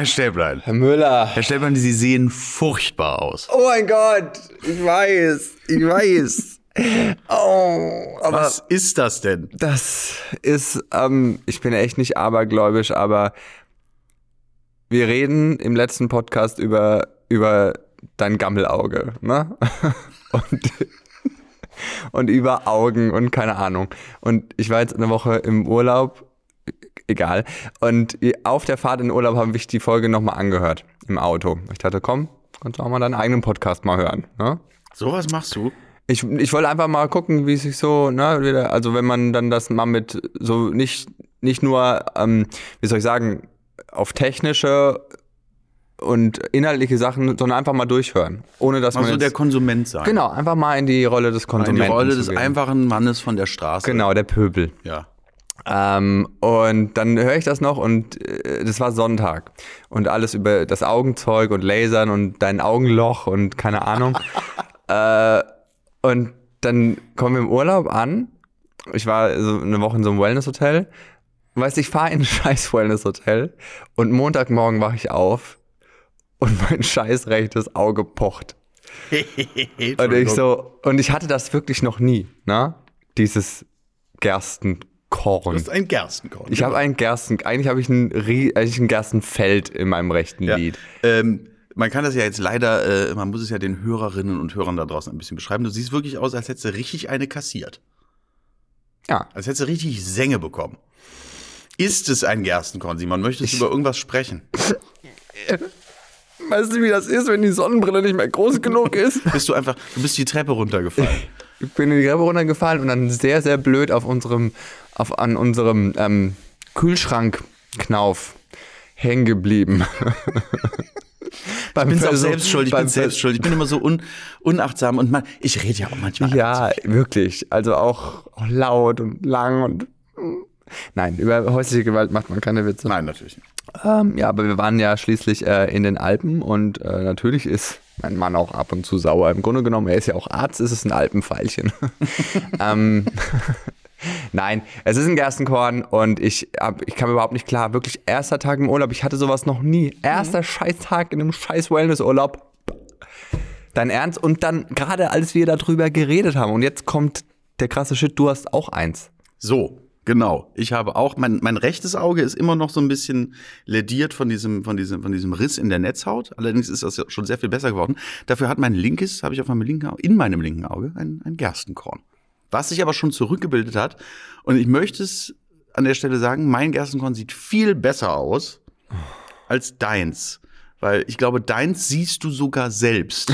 Herr Stäblein. Herr Müller. Herr Stäblein, Sie sehen furchtbar aus. Oh mein Gott, ich weiß, ich weiß. Oh, aber Was ist das denn? das ist, ähm, ich bin echt nicht abergläubisch, aber wir reden im letzten Podcast über, über dein Gammelauge, ne? Und, und über Augen und keine Ahnung. Und ich war jetzt eine Woche im Urlaub, egal. Und auf der Fahrt in Urlaub habe ich die Folge nochmal angehört im Auto. Ich dachte, komm, kannst du auch mal deinen eigenen Podcast mal hören, ne? Sowas machst du? Ich, ich wollte einfach mal gucken, wie es sich so, ne, also wenn man dann das mal mit so nicht, nicht nur, ähm, wie soll ich sagen, auf technische und inhaltliche Sachen, sondern einfach mal durchhören. Ohne dass man. Also jetzt, der Konsument sein. genau, einfach mal in die Rolle des In Konsumenten. die Rolle des gehen. einfachen Mannes von der Straße. Genau, der Pöbel. Ja. Ähm, und dann höre ich das noch und äh, das war Sonntag. Und alles über das Augenzeug und Lasern und dein Augenloch und keine Ahnung. äh, und dann kommen wir im Urlaub an. Ich war so eine Woche in so einem Wellness-Hotel. Weißt du, ich fahre in ein scheiß Wellness-Hotel und Montagmorgen wache ich auf und mein scheiß rechtes Auge pocht. Und ich so, und ich hatte das wirklich noch nie, ne? Dieses Gerstenkorn. Du bist ein Gerstenkorn. Ich habe einen Gersten, eigentlich habe ich ein, Rie- eigentlich ein Gerstenfeld in meinem rechten ja. Lied. Ähm, man kann das ja jetzt leider, äh, man muss es ja den Hörerinnen und Hörern da draußen ein bisschen beschreiben. Du siehst wirklich aus, als hättest du richtig eine kassiert. Ja. Als hättest du richtig Sänge bekommen. Ist es ein Gerstenkorn, Simon? Möchtest du über irgendwas sprechen? Weißt du, wie das ist, wenn die Sonnenbrille nicht mehr groß genug ist? Bist du einfach, du bist die Treppe runtergefallen. Ich bin in die Treppe runtergefallen und dann sehr, sehr blöd auf unserem, auf, an unserem ähm, Kühlschrankknauf hängen geblieben. Ich bin auch selbst schuld, ich bin selbst schuld. Ich bin immer so un, unachtsam und man, ich rede ja auch manchmal. Ja, wirklich. Also auch, auch laut und lang und. Nein, über häusliche Gewalt macht man keine Witze. Nein, natürlich nicht. Ähm, ja, aber wir waren ja schließlich äh, in den Alpen und äh, natürlich ist mein Mann auch ab und zu sauer. Im Grunde genommen, er ist ja auch Arzt, ist es ein Alpenpfeilchen. ähm, Nein, es ist ein Gerstenkorn und ich, hab, ich kam überhaupt nicht klar. Wirklich erster Tag im Urlaub, ich hatte sowas noch nie. Erster Scheißtag in einem scheiß Wellnessurlaub. Dein Ernst? Und dann gerade als wir darüber geredet haben und jetzt kommt der krasse Shit, du hast auch eins. So, genau. Ich habe auch, mein, mein rechtes Auge ist immer noch so ein bisschen lediert von diesem, von diesem, von diesem Riss in der Netzhaut. Allerdings ist das schon sehr viel besser geworden. Dafür hat mein linkes, habe ich auf meinem linken Auge, in meinem linken Auge ein, ein Gerstenkorn. Was sich aber schon zurückgebildet hat. Und ich möchte es an der Stelle sagen, mein Gerstenkorn sieht viel besser aus als deins. Weil ich glaube, deins siehst du sogar selbst.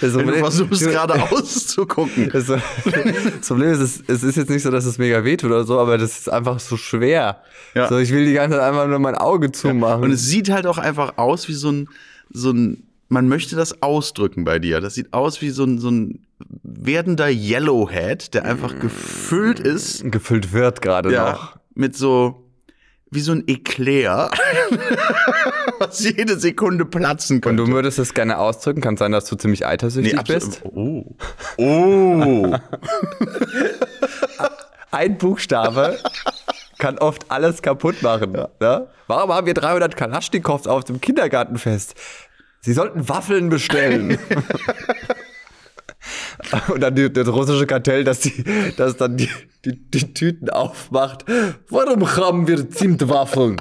Das Wenn du versuchst gerade auszugucken. Das, das Problem ist, es, es ist jetzt nicht so, dass es mega wehtut oder so, aber das ist einfach so schwer. Ja. So, ich will die ganze Zeit einfach nur mein Auge zumachen. Und es sieht halt auch einfach aus wie so ein, so ein, man möchte das ausdrücken bei dir. Das sieht aus wie so ein, so ein werdender Yellowhead, der einfach gefüllt ist, gefüllt wird gerade noch. ja, mit so, wie so ein Eklat, was jede Sekunde platzen Und könnte. du würdest es gerne ausdrücken. Kann sein, dass du ziemlich eitersüchtig absolut- bist. Oh. Oh. Ein Buchstabe kann oft alles kaputt machen. Ne? Warum haben wir 300 Kalaschnikows auf dem Kindergartenfest? Sie sollten Waffeln bestellen. Und dann die, das russische Kartell, das, die, das dann die, die, die Tüten aufmacht. Warum haben wir Zimtwaffeln?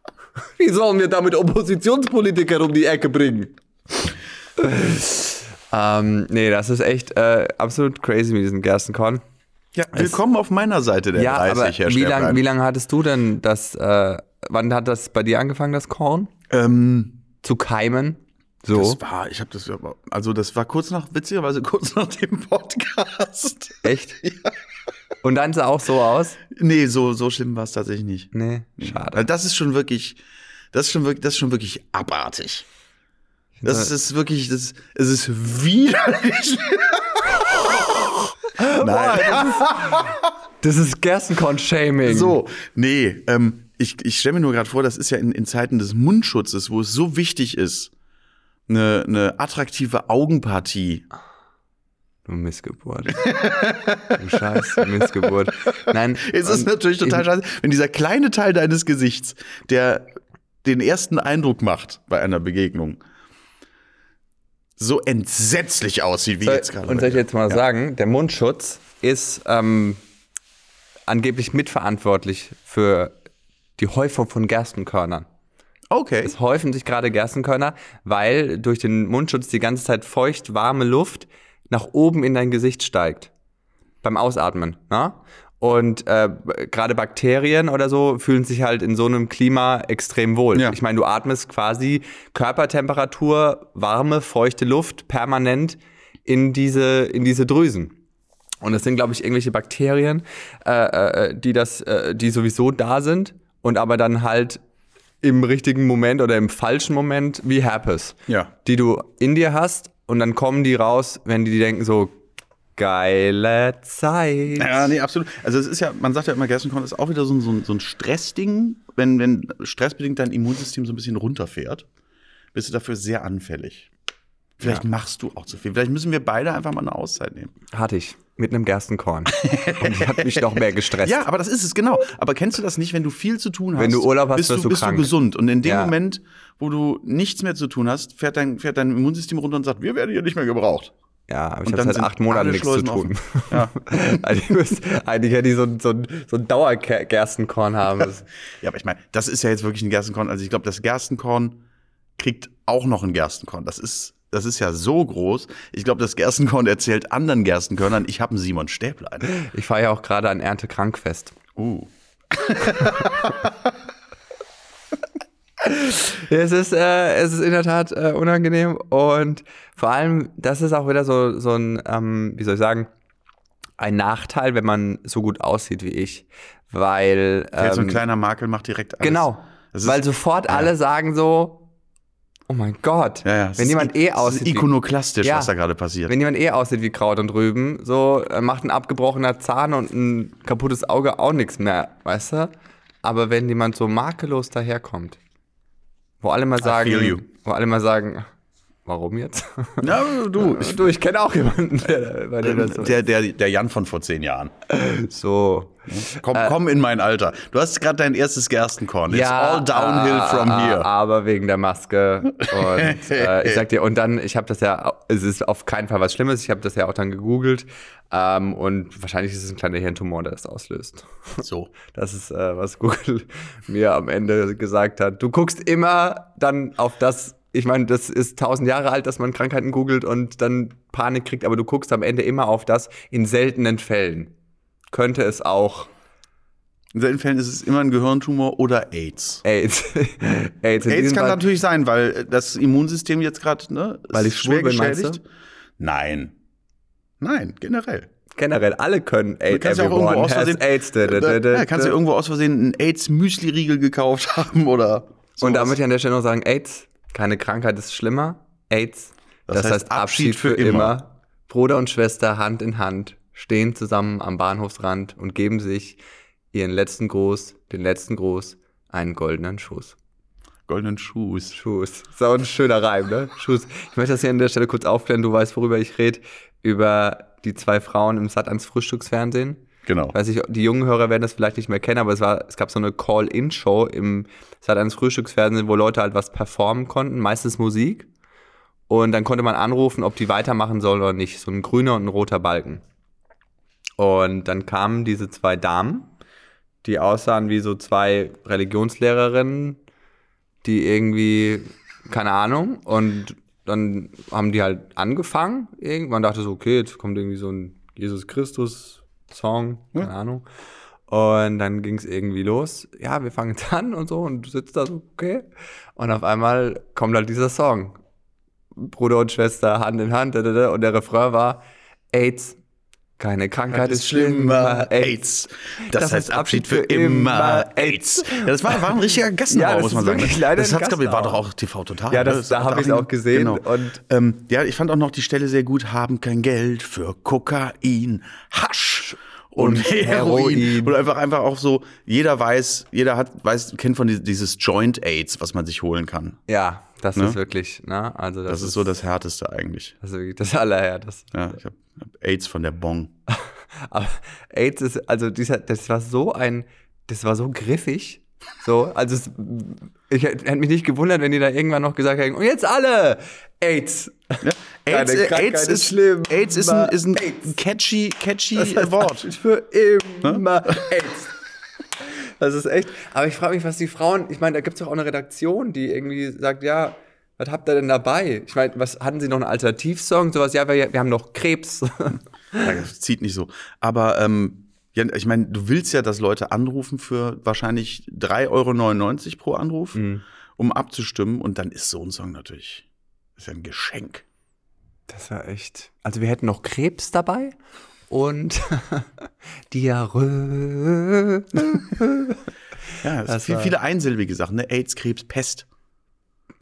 Wie sollen wir damit Oppositionspolitiker um die Ecke bringen? ähm, nee, das ist echt äh, absolut crazy mit diesem Gerstenkorn. Ja, willkommen auf meiner Seite der Ja, 30, aber Herr wie lange wie lang hattest du denn das, äh, wann hat das bei dir angefangen, das Korn? Ähm, Zu keimen? So. das war, ich habe das, also das war kurz nach, witzigerweise kurz nach dem Podcast. Echt? Und dann sah auch so aus? Nee, so, so schlimm war es tatsächlich nicht. Nee, schade. das ist schon wirklich, das ist schon wirklich, das ist schon wirklich abartig. Das ist wirklich, das, es ist widerlich. Nein. Das ist Gerstenkorn-Shaming. So, nee, ähm, ich, ich stelle mir nur gerade vor, das ist ja in, in Zeiten des Mundschutzes, wo es so wichtig ist, eine, eine attraktive Augenpartie. Du Missgeburt. du scheiß Missgeburt. Nein. Es ist und natürlich total scheiße, wenn dieser kleine Teil deines Gesichts, der den ersten Eindruck macht bei einer Begegnung, so entsetzlich aussieht wie Soll- jetzt gerade. Und soll ich jetzt mal Ja. sagen, der Mundschutz ist ähm, angeblich mitverantwortlich für die Häufung von Gerstenkörnern. Okay. Es häufen sich gerade Gerstenkörner, weil durch den Mundschutz die ganze Zeit feucht, warme Luft nach oben in dein Gesicht steigt. Beim Ausatmen. Ne? Und äh, gerade Bakterien oder so fühlen sich halt in so einem Klima extrem wohl. Ja. Ich meine, du atmest quasi Körpertemperatur, warme, feuchte Luft permanent in diese, in diese Drüsen. Und das sind, glaube ich, irgendwelche Bakterien, äh, äh, die das, äh, die sowieso da sind und aber dann halt im richtigen Moment oder im falschen Moment wie Herpes, Ja. die du in dir hast und dann kommen die raus, wenn die denken so geile Zeit. Ja, nee, absolut. Also es ist ja, man sagt ja immer, Gerstenkorn ist auch wieder so ein, so ein, so ein Stressding. Wenn, wenn stressbedingt dein Immunsystem so ein bisschen runterfährt, bist du dafür sehr anfällig. Vielleicht Ja. machst du auch zu viel. Vielleicht müssen wir beide einfach mal eine Auszeit nehmen. Hatte ich mit einem Gerstenkorn und die hat mich noch mehr gestresst. Ja, aber das ist es, genau. Aber kennst du das nicht, wenn du viel zu tun hast? Wenn du Urlaub hast, bist du, bist krank. du gesund. Und in dem Ja. Moment, wo du nichts mehr zu tun hast, fährt dein, fährt dein Immunsystem runter und sagt, wir werden hier nicht mehr gebraucht. Ja, aber ich habe seit acht Monaten nichts zu Schleusen tun. offen. Ja. eigentlich, eigentlich hätte ich so, ein- so, so ein Dauergerstenkorn haben. Das- Ja, aber ich meine, das ist ja jetzt wirklich ein Gerstenkorn. Also ich glaube, das Gerstenkorn kriegt auch noch ein Gerstenkorn. Das ist, das ist ja so groß. Ich glaube, das Gerstenkorn erzählt anderen Gerstenkörnern, ich habe einen Simon Stäblein. Ich fahre ja auch gerade ein Erntekrankfest. Uh. Es ist, äh, es ist in der Tat äh, unangenehm und vor allem, das ist auch wieder so, so ein, ähm, wie soll ich sagen, ein Nachteil, wenn man so gut aussieht wie ich, weil Fällt so ein ähm, kleiner Makel macht direkt alles. genau, weil sofort alle sagen so, oh mein Gott, Ja, ja. wenn ist jemand eh aussieht, wie, ikonoklastisch, Ja. was da gerade passiert. wenn jemand eh aussieht wie Kraut und Rüben, so äh, macht ein abgebrochener Zahn und ein kaputtes Auge auch nichts mehr, weißt du? Aber wenn jemand so makellos daherkommt, wo alle mal sagen, wo alle mal sagen, warum jetzt? Na, du, ich, du, ich kenne auch jemanden, der, bei dem das so der, der, der Jan von vor zehn Jahren. so. Komm, komm in mein Alter. Du hast gerade dein erstes Gerstenkorn. It's all downhill ah, from ah, here. Aber wegen der Maske. Und äh, ich sag dir, und dann, ich habe das ja, es ist auf keinen Fall was Schlimmes, ich habe das ja auch dann gegoogelt. Ähm, und wahrscheinlich ist es ein kleiner Hirntumor, der das auslöst. So. Das ist, äh, was Google mir am Ende gesagt hat. Du guckst immer dann auf das, ich meine, das ist tausend Jahre alt, dass man Krankheiten googelt und dann Panik kriegt, aber du guckst am Ende immer auf das in seltenen Fällen. Könnte es auch In seltenen Fällen ist es immer ein Gehirntumor oder AIDS. AIDS. AIDS, AIDS kann Fall- natürlich sein, weil das Immunsystem jetzt gerade, ne, Weil ist ich schwul bin, meinst du? Nein. Nein, generell. Generell, alle können AIDS. kannst ja auch irgendwo aus Versehen- AIDS. Da, da, da, da, Ja, kannst du irgendwo aus Versehen einen AIDS-Müsli-Riegel gekauft haben oder so. Und da möchte ich an der Stelle noch sagen, AIDS, keine Krankheit ist schlimmer. AIDS, das, heißt, Abschied für, immer. Bruder und Schwester Hand in Hand stehen zusammen am Bahnhofsrand und geben sich ihren letzten Gruß, den letzten Gruß, einen goldenen Schuss. Goldenen Schuss. Schuss. So ein schöner Reim, ne? Schuss. Ich möchte das hier an der Stelle kurz aufklären. Du weißt, worüber ich rede. Über die zwei Frauen im Sat ans Frühstücksfernsehen. Genau. Weiß ich, die jungen Hörer werden das vielleicht nicht mehr kennen, aber es war, es gab so eine Call-In-Show im Sat ans Frühstücksfernsehen, wo Leute halt was performen konnten, meistens Musik. Und dann konnte man anrufen, ob die weitermachen sollen oder nicht. So ein grüner und ein roter Balken. Und dann kamen diese zwei Damen, die aussahen wie so zwei Religionslehrerinnen, die irgendwie, keine Ahnung, und dann haben die halt angefangen. Irgendwann dachte so, okay, jetzt kommt irgendwie so ein Jesus Christus Song, keine Ahnung. Und dann ging es irgendwie los. Ja, wir fangen jetzt an und so und du sitzt da so, okay. Und auf einmal kommt halt dieser Song. Bruder und Schwester Hand in Hand. Und der Refrain war AIDS. Keine Krankheit ist schlimmer. AIDS. Das, heißt Abschied für immer. AIDS. Ja, das war, war ein richtiger Gassenhauer, Ja, das muss man ist sagen. leider das hat's, glaub ich, war doch auch TV total. Ja, das- ne? da hat hab ich's auch gesehen und- ähm, ja, ich fand auch noch die Stelle sehr gut. Haben kein Geld für Kokain, Hasch und, Und Heroin. Heroin. Und einfach, einfach auch so, jeder weiß, jeder hat, weiß, kennt von die- dieses Joint AIDS, was man sich holen kann. Ja, das Ne? ist wirklich, ne? Also das, Das, ist so das Härteste eigentlich. das ist wirklich das Allerhärteste. Ja, ich habe hab AIDS von der Bong. Aber AIDS ist, also dieser, das war so ein, das war so griffig, So, also es, ich hätte mich nicht gewundert, wenn die da irgendwann noch gesagt hätten, und jetzt alle AIDS. Ja? AIDS, äh, Krankheit AIDS, ist ist, schlimm. AIDS ist ein, ist ein AIDS. catchy, catchy Das heißt Wort. Für immer AIDS. Das ist echt. Aber ich frage mich, was die Frauen, ich meine, da gibt es doch auch eine Redaktion, die irgendwie sagt, ja, was habt ihr denn dabei? Ich meine, was hatten sie noch einen Alternativsong? Sowas, ja, wir, wir haben noch Krebs. Ja, das zieht nicht so. Aber ähm, ja, ich meine, du willst ja, dass Leute anrufen für wahrscheinlich 3,99 Euro pro Anruf, um abzustimmen. Und dann ist so ein Song natürlich ist ja ein Geschenk. Das war echt. Also wir hätten noch Krebs dabei und Diarrhoe. Ja, es Das sind viel, viele einsilbige Sachen, ne? AIDS, Krebs, Pest.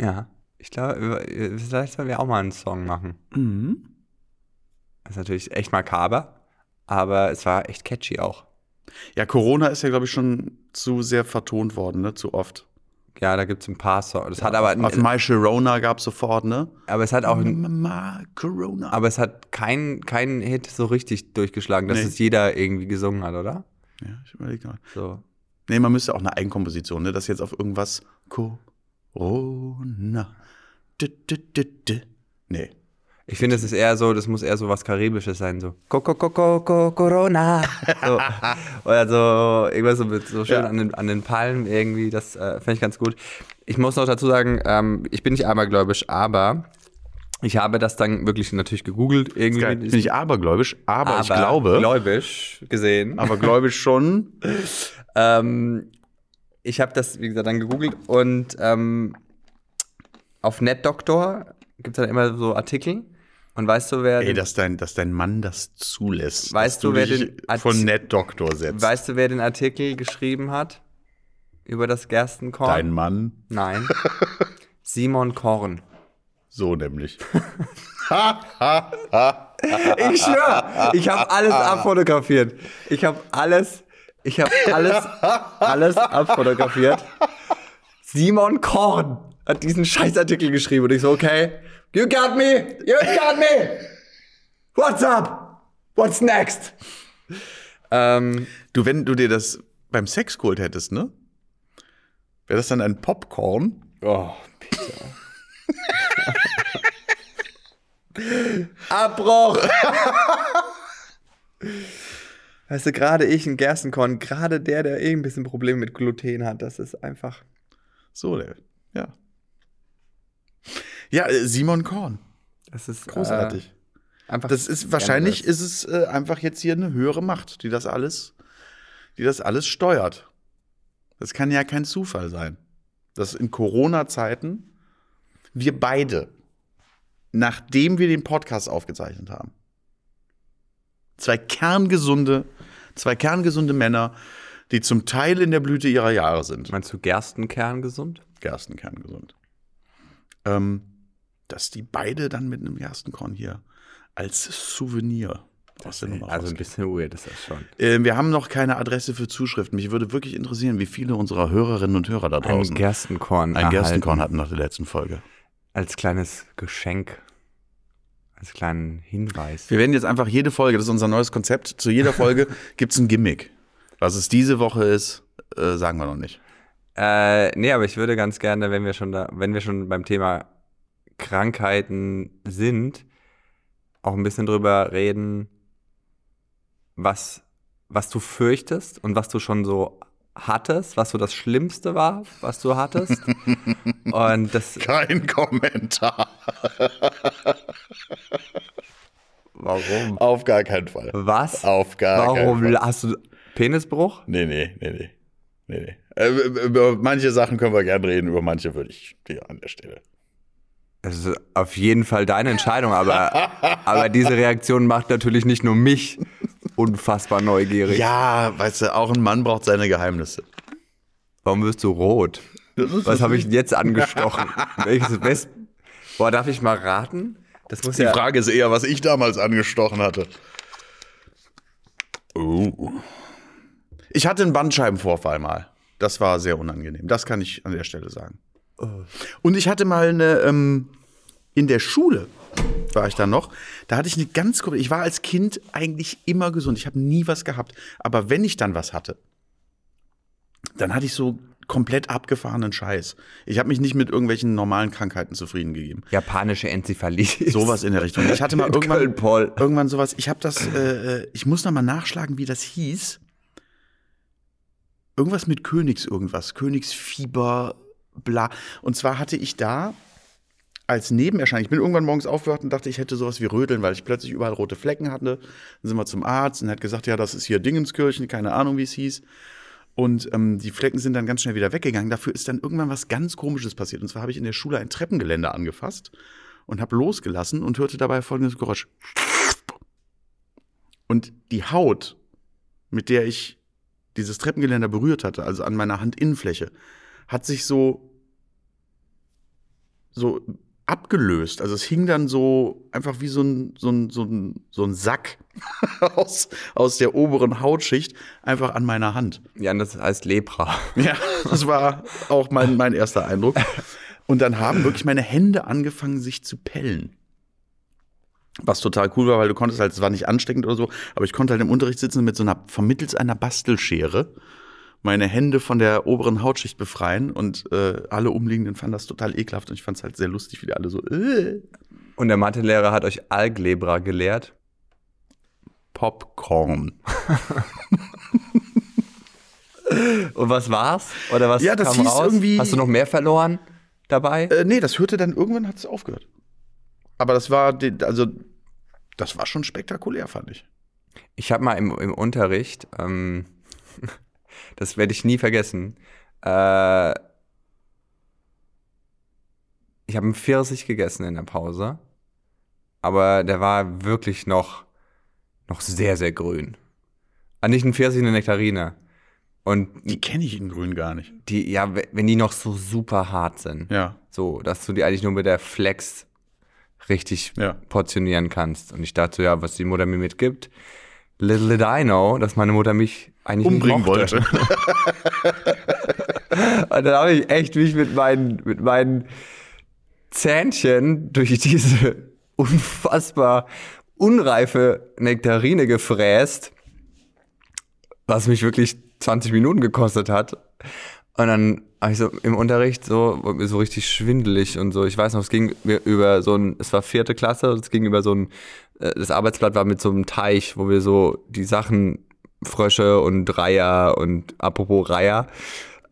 Ja, ich glaube, äh, vielleicht sollen wir auch mal einen Song machen. Mhm. Das ist natürlich echt makaber, aber es war echt catchy auch. Ja, Corona ist ja, glaube ich, schon zu sehr vertont worden, ne? Zu oft. Ja, da gibt es ein paar Songs. Das hat aber, Auf My Sharona gab es sofort, ne? aber es hat auch, Mama, Corona. aber es hat keinen kein Hit so richtig durchgeschlagen, dass Nee. es jeder irgendwie gesungen hat, oder? ja, ich überlege mal. So. Nee, man müsste auch eine Eigenkomposition, ne? Das jetzt auf irgendwas Corona. D -d -d -d. Nee. Ich finde, es ist eher so, das muss eher so was Karibisches sein, so Coco Coco Coco Corona. So. Oder so irgendwas so, mit, so schön Ja. an, den, an den Palmen irgendwie, das äh, finde ich ganz gut. Ich muss noch dazu sagen, ähm, ich bin nicht abergläubisch, aber ich habe das dann wirklich natürlich gegoogelt. Irgendwie Geil. Bin ich abergläubisch, aber, ich glaube, Gläubisch gesehen. aber gläubisch schon. Ähm, ich habe das, wie gesagt, dann gegoogelt und ähm, auf NetDoctor gibt es dann immer so Artikel. Und weißt du, wer Ey, den- dass dein, dass dein Mann das zulässt. Weißt du, wer den von NetDoktor setzt? Weißt du, wer den Artikel geschrieben hat? Über das Gerstenkorn? Dein Mann, Nein. Simon Korn. so nämlich. Ich schwör, ich habe alles abfotografiert. Ich habe alles, ich habe alles, alles abfotografiert. Simon Korn hat diesen Scheißartikel geschrieben und ich so, okay, you got me, you got me. What's up? What's next? Ähm, Du, wenn du dir das beim Sex geholt hättest, ne? Wäre das dann ein Popcorn? Oh, bitte. Abbruch! weißt du, gerade ich, ein Gerstenkorn, gerade der, der eh ein bisschen Probleme mit Gluten hat, das ist einfach. So, ja. Ja, äh, Simon Korn. Das ist Großartig. Äh, einfach Das ist wahrscheinlich ist es äh, einfach jetzt hier eine höhere Macht, die das alles, die das alles steuert. Das kann ja kein Zufall sein, dass in Corona-Zeiten wir beide, nachdem wir den Podcast aufgezeichnet haben, zwei kerngesunde, zwei kerngesunde Männer, die zum Teil in der Blüte ihrer Jahre sind, Meinst du Gerstenkern gesund? Gerstenkerngesund, ähm, dass die beide dann mit einem Gerstenkorn hier als Souvenir aus der Nummer Also ein bisschen weird ist das schon. Äh, wir haben noch keine Adresse für Zuschriften. Mich würde wirklich interessieren, wie viele unserer Hörerinnen und Hörer da Ein draußen Gerstenkorn. ein erhalten. Gerstenkorn hatten nach der letzten Folge. Als kleines Geschenk. Als kleinen Hinweis. Wir werden jetzt einfach jede Folge, das ist unser neues Konzept, zu jeder Folge gibt es ein Gimmick. Was es diese Woche ist, äh, sagen wir noch nicht. Äh, nee, aber ich würde ganz gerne, wenn wir schon da, wenn wir schon beim Thema Krankheiten sind, auch ein bisschen drüber reden, was, was du fürchtest und was du schon so hattest, was so das Schlimmste war, was du hattest. und das, Kein Kommentar. warum? Auf gar keinen Fall. Was? Auf gar keinen Warum Fall. hast du Penisbruch? Nee, nee, nee, nee. nee, nee. Äh, über manche Sachen können wir gerne reden, über manche würde ich dir an der Stelle. Das ist auf jeden Fall deine Entscheidung, aber, aber diese Reaktion macht natürlich nicht nur mich unfassbar neugierig. Ja, weißt du, auch ein Mann braucht seine Geheimnisse. Warum wirst du rot? Was habe ich jetzt angestochen? Welches Best? Boah, darf ich mal raten? Das muss Die ja. Frage ist eher, was ich damals angestochen hatte. Oh. Ich hatte einen Bandscheibenvorfall mal. Das war sehr unangenehm. Das kann ich an der Stelle sagen. Und ich hatte mal eine, ähm, in der Schule war ich da noch, da hatte ich eine ganz komische, ich war als Kind eigentlich immer gesund, ich habe nie was gehabt, aber wenn ich dann was hatte, dann hatte ich so komplett abgefahrenen Scheiß. Ich habe mich nicht mit irgendwelchen normalen Krankheiten zufrieden gegeben. Japanische Enzephalitis. Sowas in der Richtung. Ich hatte mal irgendwann, irgendwann sowas. Ich habe das, äh, äh, ich muss noch mal nachschlagen, wie das hieß. Irgendwas mit Königs irgendwas, Königsfieber, bla. Und zwar hatte ich da als Nebenerscheinung, ich bin irgendwann morgens aufgewacht und dachte, ich hätte sowas wie Rödeln, weil ich plötzlich überall rote Flecken hatte. Dann sind wir zum Arzt und er hat gesagt, ja, das ist hier Dingenskirchen, keine Ahnung, wie es hieß. Und ähm, die Flecken sind dann ganz schnell wieder weggegangen. Dafür ist dann irgendwann was ganz Komisches passiert. Und zwar habe ich in der Schule ein Treppengeländer angefasst und habe losgelassen und hörte dabei folgendes Geräusch. Und die Haut, mit der ich dieses Treppengeländer berührt hatte, also an meiner Handinnenfläche, hat sich so, so abgelöst. Also es hing dann so einfach wie so ein, so ein, so ein, so ein Sack aus, aus der oberen Hautschicht einfach an meiner Hand. Ja, das heißt Lepra. Ja, das war auch mein, mein erster Eindruck. Und dann haben wirklich meine Hände angefangen, sich zu pellen. Was total cool war, weil du konntest halt, es war nicht ansteckend oder so, aber ich konnte halt im Unterricht sitzen und mit so einer, vermittels einer Bastelschere meine Hände von der oberen Hautschicht befreien und äh, alle Umliegenden fanden das total ekelhaft und ich fand es halt sehr lustig, wie die alle so, äh, Und der Mathelehrer hat euch Alglebra gelehrt. Popcorn. Und was war's? Oder was Ja, das kam hieß raus? irgendwie- Hast du noch mehr verloren dabei? Äh, nee, das hörte dann, irgendwann hat es aufgehört. Aber das war, also, das war schon spektakulär, fand ich. Ich habe mal im, im Unterricht, ähm, das werde ich nie vergessen, äh, ich habe einen Pfirsich gegessen in der Pause, aber der war wirklich noch, noch sehr, sehr grün. Ah, nicht ein Pfirsich, eine Nektarine. Und Die kenne ich in Grün gar nicht. die, ja, we- wenn die noch so super hart sind, Ja. so, dass du die eigentlich nur mit der Flex richtig Ja. portionieren kannst. Und ich dachte so, ja, was die Mutter mir mitgibt, little did I know, dass meine Mutter mich eigentlich Umbringen wollte. Und dann habe ich echt mich mit meinen, mit meinen Zähnchen durch diese unfassbar unreife Nektarine gefräst, was mich wirklich 20 Minuten gekostet hat. Und dann habe ich so im Unterricht so, so richtig schwindelig und so. Ich weiß noch, es ging mir über so ein, es war vierte Klasse, es ging über so ein, äh, das Arbeitsblatt war mit so einem Teich, wo wir so die Sachen, Frösche und Reiher und apropos Reiher,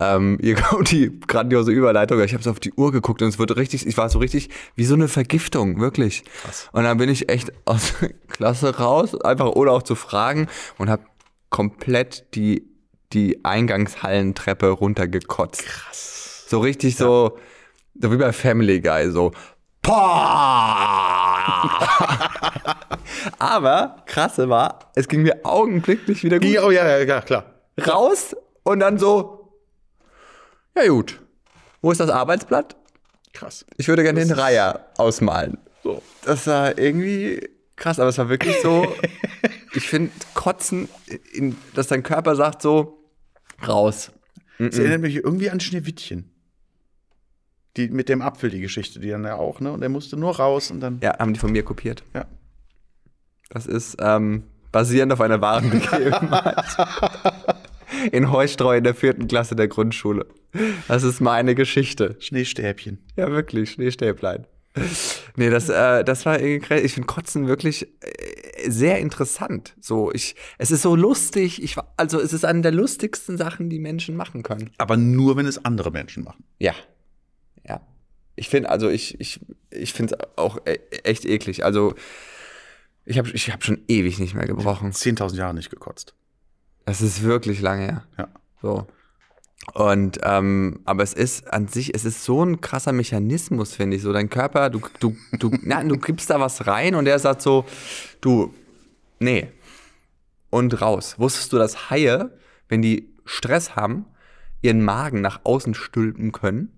ähm, hier kommt die grandiose Überleitung. Ich habe so auf die Uhr geguckt und es wurde richtig, ich war so richtig wie so eine Vergiftung, wirklich. Krass. Und dann bin ich echt aus der Klasse raus, einfach ohne auch zu fragen und habe komplett die, die Eingangshallentreppe runtergekotzt. Krass. So richtig so, so wie bei Family Guy, so. Aber krasse war, es ging mir augenblicklich wieder gut oh ja, ja, ja, klar. raus und dann so, ja gut, wo ist das Arbeitsblatt? Krass. Ich würde gerne den Reiher ausmalen. So. Das war irgendwie krass, aber es war wirklich so, ich finde Kotzen, in, dass dein Körper sagt so, raus. Das erinnert mich irgendwie an Schneewittchen. Die mit dem Apfel, die Geschichte, die dann ja auch, ne? Und er musste nur raus und dann. Ja, haben die von mir kopiert. Ja. Das ist ähm, basierend auf einer wahren Begebenheit. in Heustreu in der vierten Klasse der Grundschule. Das ist meine Geschichte. Schneestäbchen. Ja, wirklich, Schneestäblein. Nee, das, äh, das war irgendwie krass. Ich finde Kotzen wirklich äh, sehr interessant. So, ich, es ist so lustig. Ich, also, es ist eine der lustigsten Sachen, die Menschen machen können. Aber nur, wenn es andere Menschen machen. Ja. Ja. Ich finde, also, ich, ich, ich finde es auch e echt eklig. Also, ich habe ich hab schon ewig nicht mehr gebrochen. 10.000 Jahre nicht gekotzt. Das ist wirklich lange her. Ja. So. Und, ähm, aber es ist an sich, es ist so ein krasser Mechanismus, finde ich. So, dein Körper, du, du, du, na, du gibst da was rein und der sagt so, du, nee. Und raus. Wusstest du, dass Haie, wenn die Stress haben, ihren Magen nach außen stülpen können?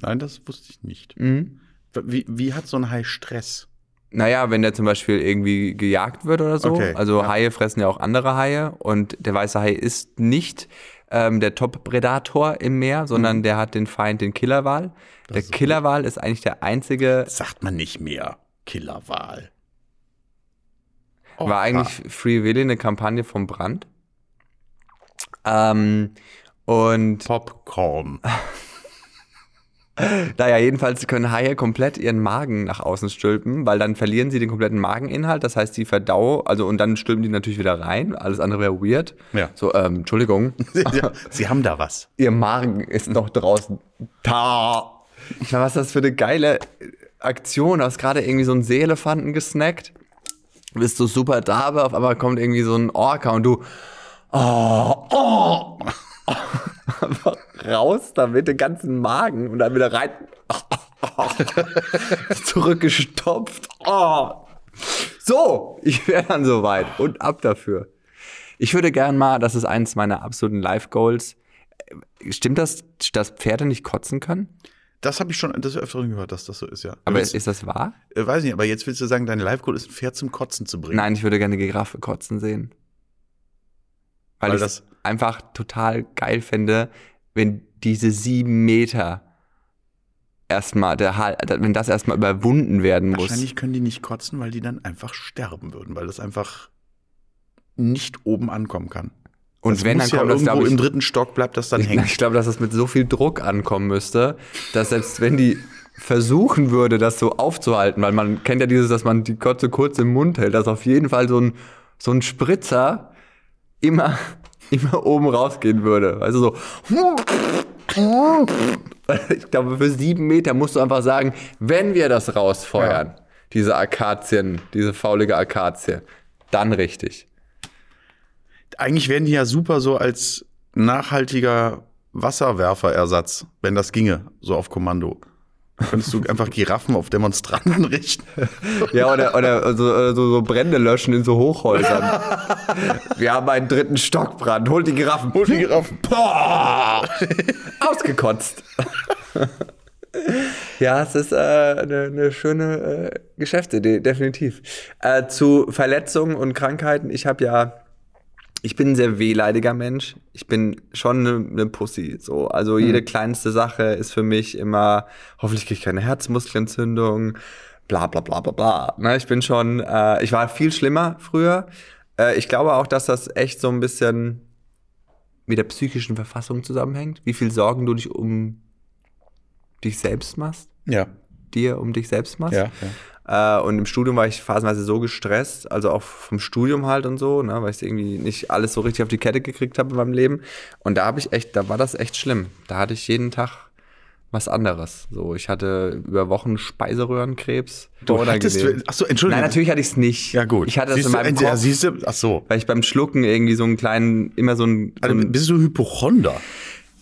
Nein, das wusste ich nicht. Mhm. Wie, wie hat so ein Hai Stress? Naja, wenn der zum Beispiel irgendwie gejagt wird oder so. Okay, also ja. Haie fressen ja auch andere Haie und der weiße Hai ist nicht ähm, der Top-Predator im Meer, sondern Mhm. der hat den Feind, den Killerwal. Der ist. Killerwal ist eigentlich der einzige, Sagt man nicht mehr. Killerwal. Oh, war eigentlich Free Willy eine Kampagne vom Brand. Ähm, Und Popcorn. naja, jedenfalls können Haie komplett ihren Magen nach außen stülpen, weil dann verlieren sie den kompletten Mageninhalt. Das heißt, die Verdau, also und dann stülpen die natürlich wieder rein. Alles andere wäre weird. Ja. So, ähm, Entschuldigung. Ja, Sie haben da was. Ihr Magen ist noch draußen. Da. Ich meine, was ist das für eine geile Aktion? Du hast gerade irgendwie so einen Seeelefanten gesnackt. Bist du super da, aber auf einmal kommt irgendwie so ein Orca und du. Oh, oh. Einfach raus damit den ganzen Magen und dann wieder rein. Zurückgestopft. Oh. So, ich wäre dann soweit und ab dafür. Ich würde gern mal, das ist eins meiner absoluten Life-Goals. Stimmt das, dass Pferde nicht kotzen können? Das habe ich schon des Öfteren gehört, dass das so ist, ja. Aber Willst- ist das wahr? äh, weiß nicht, aber jetzt willst du sagen, dein Live-Goal ist, ein Pferd zum Kotzen zu bringen. Nein, ich würde gerne Giraffe kotzen sehen. Weil, Weil ich das- einfach total geil finde, wenn diese sieben Meter erstmal, der wenn das erstmal überwunden werden muss. Wahrscheinlich können die nicht kotzen, weil die dann einfach sterben würden, weil das einfach nicht oben ankommen kann. Und das wenn, dann muss ja kommt das, irgendwo ich, im dritten Stock bleibt das dann hängen. ich glaube, dass das mit so viel Druck ankommen müsste, dass selbst wenn die versuchen würde, das so aufzuhalten, weil man kennt ja dieses, dass man die Kotze kurz im Mund hält, dass auf jeden Fall so ein, so ein Spritzer immer, immer oben rausgehen würde. Also so. Ich glaube, für sieben Meter musst du einfach sagen, wenn wir das rausfeuern, diese Akazien, diese faulige Akazie, dann richtig. Eigentlich wären die ja super so als nachhaltiger Wasserwerferersatz, wenn das ginge, so auf Kommando. Könntest du einfach Giraffen auf Demonstranten richten? Ja, oder, oder so, oder so, so Brände löschen in so Hochhäusern. Wir haben einen dritten Stockbrand. Holt die Giraffen. Hol die Giraffen. Boah! Ausgekotzt. ja, es ist äh, eine, eine schöne äh, Geschäftsidee, definitiv. Äh, zu Verletzungen und Krankheiten. Ich habe ja, ich bin ein sehr wehleidiger Mensch. Ich bin schon eine, eine Pussy. So. Also jede kleinste Sache ist für mich immer, hoffentlich kriege ich keine Herzmuskelentzündung, bla bla bla bla bla. Ne, ich bin schon, äh, ich war viel schlimmer früher. Äh, ich glaube auch, dass das echt so ein bisschen mit der psychischen Verfassung zusammenhängt. Wie viel Sorgen du dich um dich selbst machst, Ja, dir um dich selbst machst. ja, ja. Äh, und im Studium war ich phasenweise so gestresst, also auch vom Studium halt und so, ne, weil ich irgendwie nicht alles so richtig auf die Kette gekriegt habe in meinem Leben. Und da habe ich echt, da war das echt schlimm. Da hatte ich jeden Tag was anderes. So, ich hatte über Wochen Speiseröhrenkrebs. Du hattest, achso, Entschuldigung. Nein, natürlich hatte ich es nicht. Ja, gut. Ich hatte das siehst in du, meinem ja, Kopf, siehst du, ach so. weil ich beim Schlucken irgendwie so einen kleinen, immer so ein, so Also, ein bist du Hypochonder?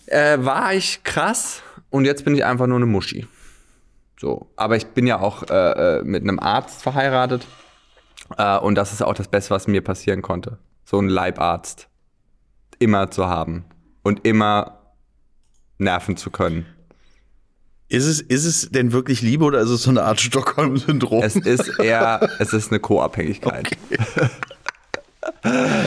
äh, war ich krass und jetzt bin ich einfach nur eine Muschi. So, aber ich bin ja auch äh, äh, mit einem Arzt verheiratet äh, und das ist auch das Beste, was mir passieren konnte. So einen Leibarzt immer zu haben und immer nerven zu können. Ist es, ist es denn wirklich Liebe oder ist es so eine Art Stockholm-Syndrom? Es ist eher, es ist eine Co-Abhängigkeit.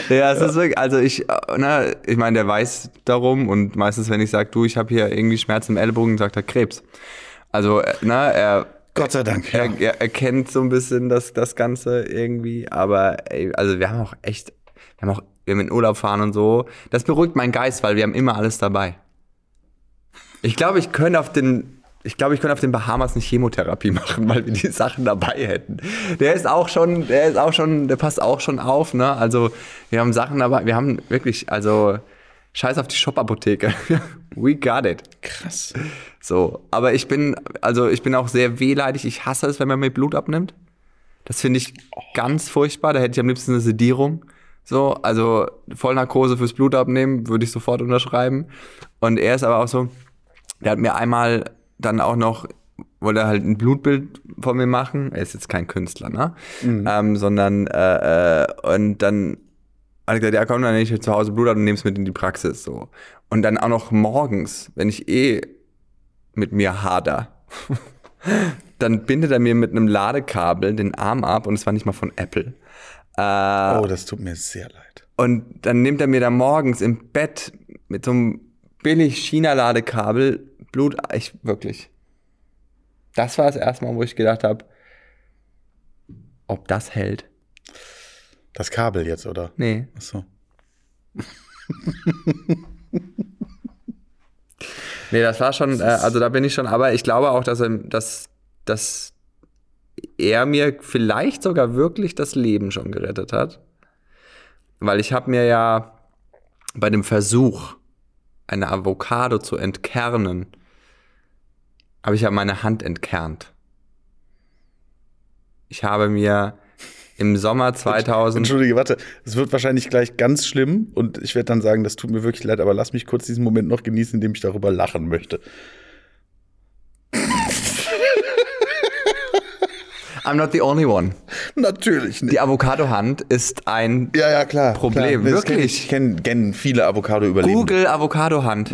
ja, es ist wirklich, also ich, äh, ne, ich meine, der weiß darum und meistens, wenn ich sage, du, ich habe hier irgendwie Schmerzen im Ellbogen, sagt er Krebs. Also, äh, ne, er, Gott sei Dank. er, Ja. er erkennt so ein bisschen das, das Ganze irgendwie, aber ey, also wir haben auch echt, wir haben auch, wir haben in Urlaub fahren und so. Das beruhigt meinen Geist, weil wir haben immer alles dabei. Ich glaube, ich könnte auf den, ich glaube, ich könnte auf den Bahamas nicht Chemotherapie machen, weil wir die Sachen dabei hätten. Der ist auch schon, der ist auch schon, der passt auch schon auf, ne? Also wir haben Sachen dabei, wir haben wirklich, also Scheiß auf die Shop-Apotheke. We got it. Krass. So, aber ich bin, also ich bin auch sehr wehleidig. Ich hasse es, wenn man mir Blut abnimmt. Das finde ich ganz furchtbar. Da hätte ich am liebsten eine Sedierung. So, also Vollnarkose fürs Blut abnehmen, würde ich sofort unterschreiben. Und er ist aber auch so, der hat mir einmal dann auch noch, wollte er halt ein Blutbild von mir machen. Er ist jetzt kein Künstler, ne? Ähm, sondern, äh, äh, und dann hat gesagt, ja komm, dann nehme ich zu Hause Blut ab und nehme es mit in die Praxis. So. Und dann auch noch morgens, wenn ich eh mit mir hader, dann bindet er mir mit einem Ladekabel den Arm ab und es war nicht mal von Apple. Äh, Oh, das tut mir sehr leid. und dann nimmt er mir da morgens im Bett mit so einem billig China-Ladekabel Blut. Ich wirklich. Das war das erste Mal, wo ich gedacht habe, ob das hält. Das Kabel jetzt, oder? Nee. Ach so. Nee, das war schon, äh, also da bin ich schon, aber ich glaube auch, dass er, dass, dass er mir vielleicht sogar wirklich das Leben schon gerettet hat. Weil ich habe mir ja bei dem Versuch, eine Avocado zu entkernen, habe ich ja meine Hand entkernt. Ich habe mir im Sommer 2000. Entschuldige, warte. Es wird wahrscheinlich gleich ganz schlimm und ich werde dann sagen, das tut mir wirklich leid, aber lass mich kurz diesen Moment noch genießen, in dem ich darüber lachen möchte. I'm not the only one. Natürlich nicht. Die Avocado-Hand ist ein ja, ja, klar. Problem. Klar. Wirklich. Ich kenne kenn viele Avocado-Überlebende. Google Avocado-Hand.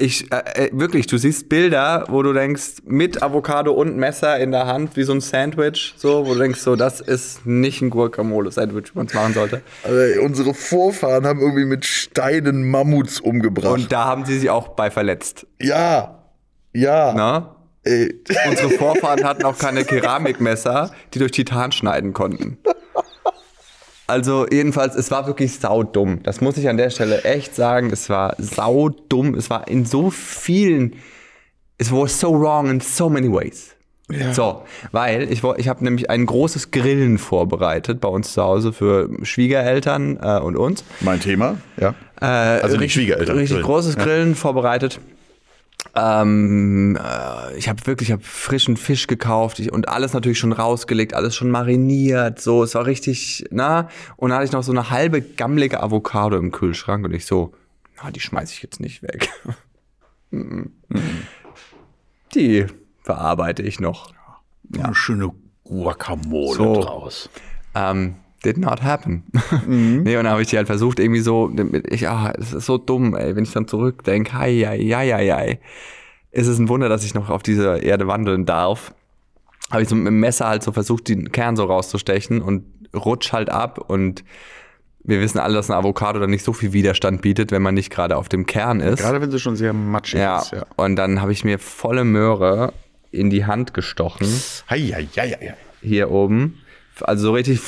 Ich, äh, äh, wirklich, du siehst Bilder, wo du denkst, mit Avocado und Messer in der Hand, wie so ein Sandwich, so, wo du denkst, so, das ist nicht ein Guacamole-Sandwich, wie man es machen sollte. Also, unsere Vorfahren haben irgendwie mit Steinen Mammuts umgebracht. Und da haben sie sich auch bei verletzt. ja, ja. Ne? Ey. Unsere Vorfahren hatten auch keine Keramikmesser, die durch Titan schneiden konnten. Also jedenfalls, es war wirklich saudumm. Das muss ich an der Stelle echt sagen. Es war saudumm. Es war in so vielen, es was so wrong in so many ways. Ja. So, weil ich, ich habe nämlich ein großes Grillen vorbereitet bei uns zu Hause für Schwiegereltern äh, und uns. Mein Thema, ja. Äh, Also nicht Schwiegereltern, Richtig Grillen. großes Grillen vorbereitet. Ähm, äh, ich habe wirklich ich hab frischen Fisch gekauft ich, und alles natürlich schon rausgelegt, alles schon mariniert, so, es war richtig, na, und dann hatte ich noch so eine halbe gammlige Avocado im Kühlschrank und ich so, na, die schmeiße ich jetzt nicht weg. Mhm. die verarbeite ich noch. Eine schöne Guacamole So. draus. Ähm, did not happen. nee, und dann habe ich die halt versucht, irgendwie so, ich, ah, es ist so dumm, ey, wenn ich dann zurückdenke, hei, hei, hei, hei, hei. Es ist ein Wunder, dass ich noch auf dieser Erde wandeln darf. Habe ich so mit dem Messer halt so versucht, den Kern so rauszustechen und rutsch halt ab und wir wissen alle, dass ein Avocado dann nicht so viel Widerstand bietet, wenn man nicht gerade auf dem Kern ist. Gerade wenn sie schon sehr matschig ja. ist, ja. Und dann habe ich mir volle Möhre in die Hand gestochen Hei, hei, hei, hei. hier oben. Also so richtig.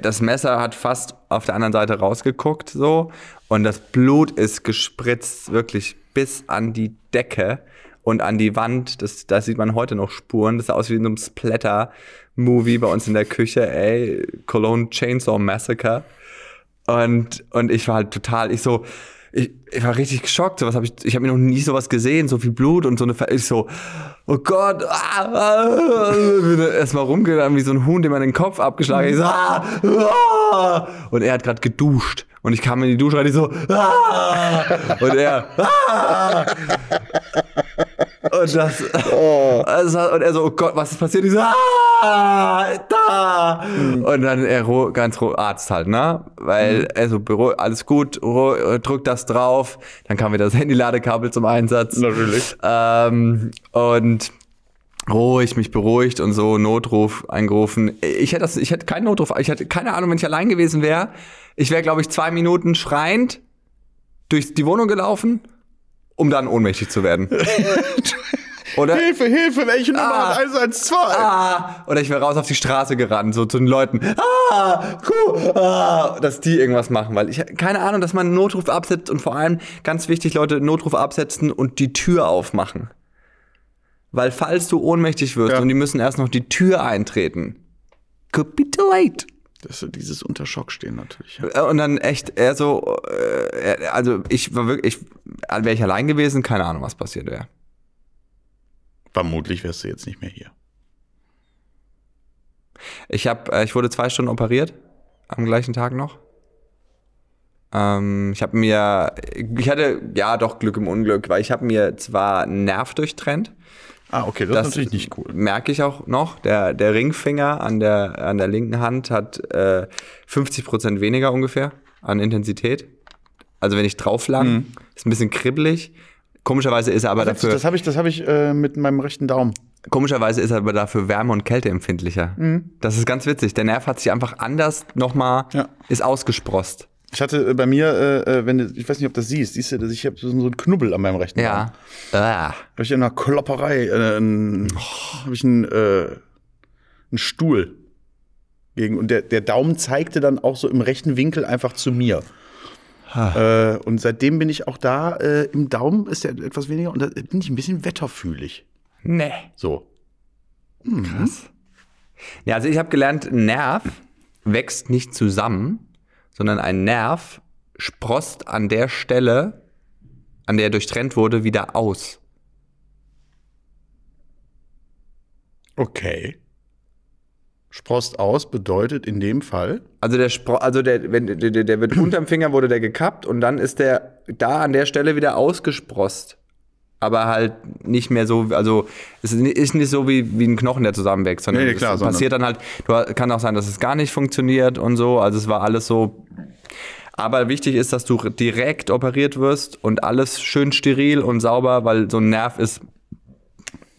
Das Messer hat fast auf der anderen Seite rausgeguckt, so. Und das Blut ist gespritzt, wirklich bis an die Decke und an die Wand. Das, da sieht man heute noch Spuren. Das sah aus wie in einem Splatter-Movie bei uns in der Küche, ey. Cologne Chainsaw Massacre. Und, und ich war halt total, ich so, ich, ich war richtig geschockt. So was hab ich, ich habe mir noch nie sowas gesehen, so viel Blut und so eine, Ver ich so, oh Gott, ah, ah, erstmal rumgegangen wie so ein Huhn, dem man den Kopf abgeschlagen hat. So, ah, ah, und er hat gerade geduscht. Und ich kam in die Dusche rein, ich so, ah, und er, ah, und das, also, und er so, oh Gott, was ist passiert? Ich so, ah, da. Und dann er ganz Arzt halt, ne? Weil er so, beruh- alles gut, drückt das drauf. Dann kam wieder das Handy-Ladekabel zum Einsatz. Natürlich. Ähm, und ruhig, mich beruhigt und so, Notruf eingerufen. Ich hätte, das, ich hätte keinen Notruf, ich hätte keine Ahnung, wenn ich allein gewesen wäre. Ich wäre, glaube ich, zwei Minuten schreiend durch die Wohnung gelaufen, um dann ohnmächtig zu werden. Oder? Hilfe, Hilfe, welche Nummer Ah. hat 112? Ah, oder ich wäre raus auf die Straße gerannt, so zu den Leuten. Ah, cool, ah, dass die irgendwas machen, weil ich keine Ahnung, dass man einen Notruf absetzt und vor allem ganz wichtig, Leute, Notruf absetzen und die Tür aufmachen. Weil falls du ohnmächtig wirst Ja. und die müssen erst noch die Tür eintreten, could be too late. Das ist dieses unter Schock stehen natürlich. Ja. Äh, Und dann echt, er so, äh, also ich war wirklich, ich, wäre ich allein gewesen, keine Ahnung, was passiert wäre. Vermutlich wärst du jetzt nicht mehr hier. Ich habe, äh, ich wurde zwei Stunden operiert am gleichen Tag noch. Ähm, ich habe mir, ich hatte ja doch Glück im Unglück, weil ich habe mir zwar einen Nerv durchtrennt. Ah, okay, das, ist natürlich nicht cool. Merke ich auch noch. Der, der Ringfinger an der, an der linken Hand hat äh, 50% weniger ungefähr an Intensität. Also wenn ich drauf lang, ist ein bisschen kribbelig. Komischerweise ist er aber Das, dafür, das habe ich, das hab ich äh, mit meinem rechten Daumen. komischerweise ist er aber dafür Wärme und Kälte empfindlicher. Das ist ganz witzig. Der Nerv hat sich einfach anders nochmal, Ja. ist ausgesprost. Ich hatte äh, bei mir, äh, äh, wenn du, ich weiß nicht, ob du das siehst, siehst du, ich habe so einen Knubbel an meinem rechten Daumen. Ja. Ah. Habe ich in einer Klopperei, äh, ein, habe ich einen, äh, einen Stuhl gegen und der, der Daumen zeigte dann auch so im rechten Winkel einfach zu mir. Äh, und seitdem bin ich auch da äh, im Daumen ist der etwas weniger und da bin ich ein bisschen wetterfühlig. Nee. So. Krass. Ja, also ich habe gelernt, Nerv wächst nicht zusammen, sondern ein Nerv sprost an der Stelle, an der er durchtrennt wurde, wieder aus. Okay. Sprost aus bedeutet in dem Fall. Also der Spro also der, wenn, der, der der wird unterm Finger wurde der gekappt und dann ist der da an der Stelle wieder ausgesprost. Aber halt nicht mehr so, also es ist ni- ist nicht so wie, wie ein Knochen, der zusammenwächst, sondern Nee, klar, es sondern- passiert dann halt, du, kann auch sein, dass es gar nicht funktioniert und so. Also es war alles so. Aber wichtig ist, dass du direkt operiert wirst und alles schön steril und sauber, weil so ein Nerv ist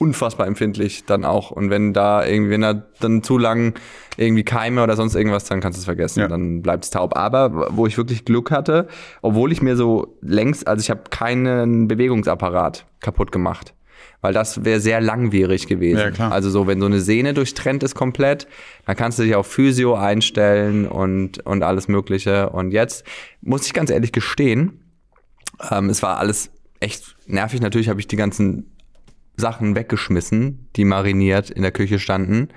unfassbar empfindlich dann auch. Und wenn da irgendwie, wenn er dann zu lang irgendwie Keime oder sonst irgendwas, dann kannst du es vergessen. Ja. Dann bleibt es taub. Aber wo ich wirklich Glück hatte, obwohl ich mir so längst, also ich habe keinen Bewegungsapparat kaputt gemacht. Weil das wäre sehr langwierig gewesen. Ja. Also so, wenn so eine Sehne durchtrennt ist komplett, dann kannst du dich auf Physio einstellen und, und alles Mögliche. Und jetzt muss ich ganz ehrlich gestehen, ähm, es war alles echt nervig. Natürlich habe ich die ganzen Sachen weggeschmissen, die mariniert in der Küche standen.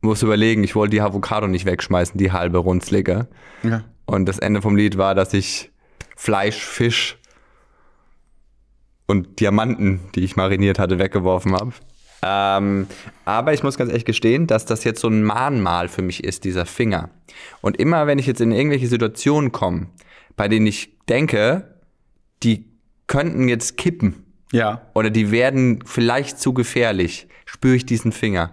Muss überlegen, ich wollte die Avocado nicht wegschmeißen, die halbe runzlige. Ja. Und das Ende vom Lied war, dass ich Fleisch, Fisch und Diamanten, die ich mariniert hatte, weggeworfen habe. Ähm, aber ich muss ganz ehrlich gestehen, dass das jetzt so ein Mahnmal für mich ist, dieser Finger. Und immer, wenn ich jetzt in irgendwelche Situationen komme, bei denen ich denke, die könnten jetzt kippen Ja. oder die werden vielleicht zu gefährlich, spüre ich diesen Finger.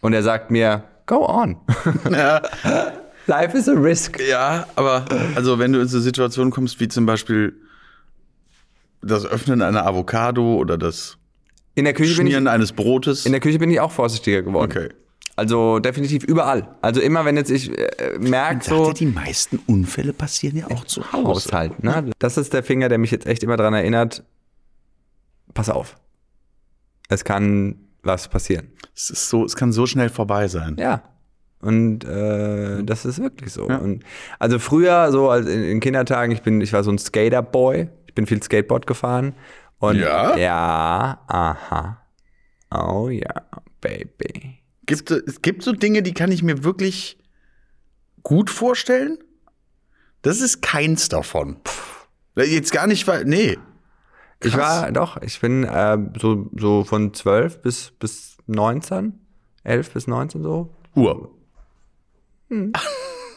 Und er sagt mir, go on. Life is a risk. Ja, aber also wenn du in so Situationen kommst, wie zum Beispiel das Öffnen einer Avocado oder das In der Küche bin ich, Schmieren eines Brotes. in der Küche bin ich auch vorsichtiger geworden. Okay. Also definitiv überall. Also immer wenn jetzt ich äh, merke Sagt so die meisten Unfälle passieren ja auch zu Hause. Haushalt, ne? Das ist der Finger, der mich jetzt echt immer daran erinnert. Pass auf. Es kann was passieren. Es ist so, es kann so schnell vorbei sein. Ja. Und äh, das ist wirklich so. Ja. Und also früher, so als in, in Kindertagen, ich bin, ich war so ein Skaterboy. Ich bin viel Skateboard gefahren. Und Ja? Ja, aha. Oh ja, Baby. Gibt, es gibt so Dinge, die kann ich mir wirklich gut vorstellen. Das ist keins davon. Jetzt gar nicht, weil, nee. Ich Krass. war, doch, ich bin äh, so, so von 12 bis, bis 19, 11 bis 19 so. Uhr. Ein-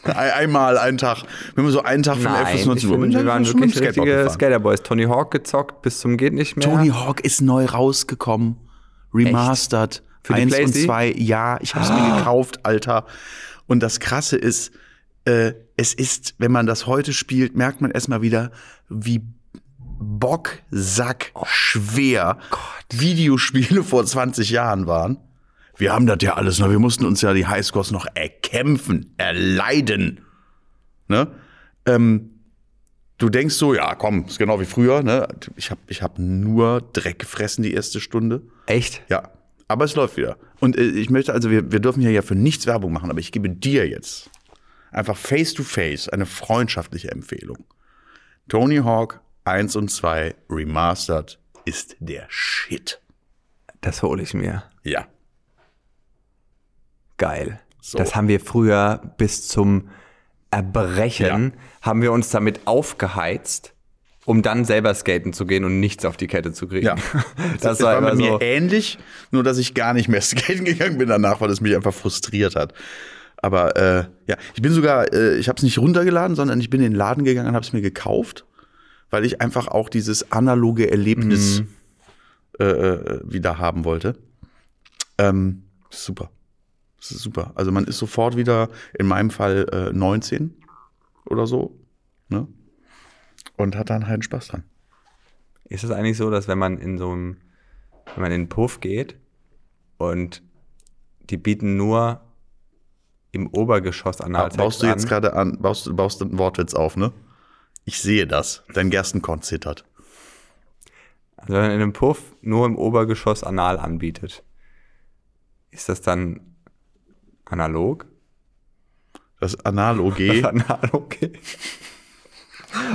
Einmal, einen Tag. Wenn man so einen Tag von 11 bis Nein, 19 ich Uhr wir waren wirklich Skateboard richtige gefahren. Skaterboys. Tony Hawk gezockt bis zum geht nicht mehr. Tony Hawk ist neu rausgekommen. Remastered. Für die Eins und Playsee? zwei. Ja, ich habe es mir gekauft, Alter. Und das Krasse ist, äh, es ist, wenn man das heute spielt, merkt man erstmal wieder, wie Bocksack schwer Videospiele vor 20 Jahren waren. Wir haben das ja alles noch, wir mussten uns ja die Highscores noch erkämpfen, erleiden. Ne? Ähm, du denkst so, ja, komm, ist genau wie früher. Ne? Ich habe ich hab nur Dreck gefressen die erste Stunde. Echt? Ja, aber es läuft wieder. Und äh, ich möchte, also wir, wir dürfen hier ja für nichts Werbung machen, aber ich gebe dir jetzt einfach face to face eine freundschaftliche Empfehlung. Tony Hawk 1 und 2 Remastered ist der Shit. Das hole ich mir. Ja. Geil. So. Das haben wir früher bis zum Erbrechen, haben wir uns damit aufgeheizt, um dann selber skaten zu gehen und nichts auf die Kette zu kriegen. Ja. Das Es war immer mir so. ähnlich, nur dass ich gar nicht mehr skaten gegangen bin danach, weil es mich einfach frustriert hat. Aber äh, ja, ich bin sogar, äh, ich habe es nicht runtergeladen, sondern ich bin in den Laden gegangen und habe es mir gekauft, weil ich einfach auch dieses analoge Erlebnis äh, äh, wieder haben wollte. Ähm, super. Das ist super. Also man ist sofort wieder, in meinem Fall äh, 19 oder so, ne? Und hat dann halt Spaß dran. Ist es eigentlich so, dass wenn man in so einem, wenn man in einen Puff geht und die bieten nur im Obergeschoss Analsex Baust du jetzt an, gerade an, baust, du- baust du einen Wortwitz auf, ne? Ich sehe das. Dein Gerstenkorn zittert. also wenn man in einem Puff nur im Obergeschoss Anal anbietet, ist das dann analog? Das Anal-OG. Anal okay.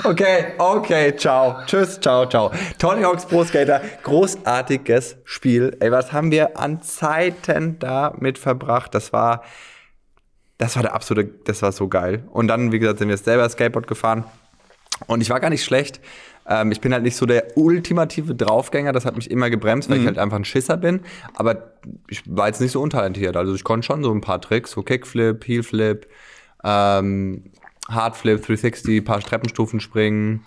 Okay, okay, ciao. Tschüss, ciao, ciao. Tony Hawk's Pro Skater, großartiges Spiel. Ey, was haben wir an Zeiten damit verbracht? Das war, das war der absolute, das war so geil. Und dann, wie gesagt, sind wir selber Skateboard gefahren. Und ich war gar nicht schlecht. Ähm, ich bin halt nicht so der ultimative Draufgänger, das hat mich immer gebremst, weil ich halt einfach ein Schisser bin. Aber ich war jetzt nicht so untalentiert. Also ich konnte schon so ein paar Tricks, so Kickflip, Heelflip, ähm, Hardflip, 360, paar Treppenstufen springen,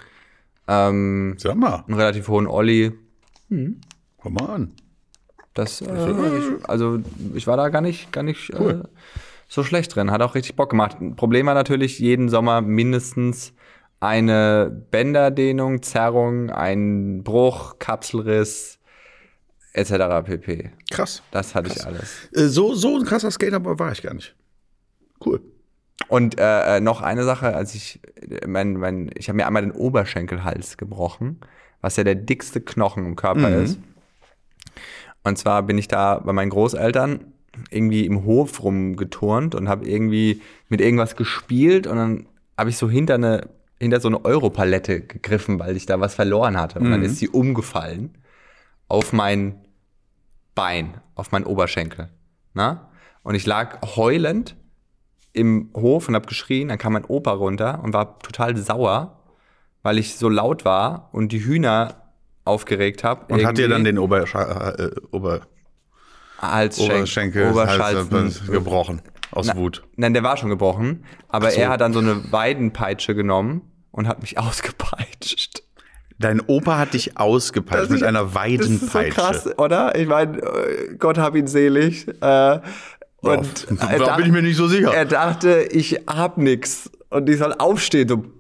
ähm, Sag mal, einen relativ hohen Ollie. komm mal an. Das, äh, ich, also ich war da gar nicht, gar nicht äh, so schlecht drin. Hat auch richtig Bock gemacht. Problem war natürlich jeden Sommer mindestens eine Bänderdehnung, Zerrung, ein Bruch, Kapselriss etc. pp. Krass. Das hatte ich alles. Äh, So, so ein krasser Skaterboy war ich gar nicht. Cool. Und äh, äh, noch eine Sache, als ich mein, mein, ich habe mir einmal den Oberschenkelhals gebrochen, was ja der dickste Knochen im Körper ist. Und zwar bin ich da bei meinen Großeltern irgendwie im Hof rumgeturnt und habe irgendwie mit irgendwas gespielt und dann habe ich so hinter eine hinter so eine Europalette gegriffen, weil ich da was verloren hatte. Und dann ist sie umgefallen auf mein Bein, auf meinen Oberschenkel. Na? Und ich lag heulend im Hof und habe geschrien. Dann kam mein Opa runter und war total sauer, weil ich so laut war und die Hühner aufgeregt habe. Und hat dir dann den Oberscha äh, Ober Oberschenkel äh, gebrochen aus Wut. Nein, der war schon gebrochen, aber so. er hat dann so eine Weidenpeitsche genommen und hat mich ausgepeitscht. Dein Opa hat dich ausgepeitscht mit einer Das ist so Weidenpeitsche. krass, oder? Ich meine, äh, Gott hab ihn selig. Äh, und Ja, er da bin ich mir nicht so sicher. Er dachte, ich hab nix und ich soll aufstehen.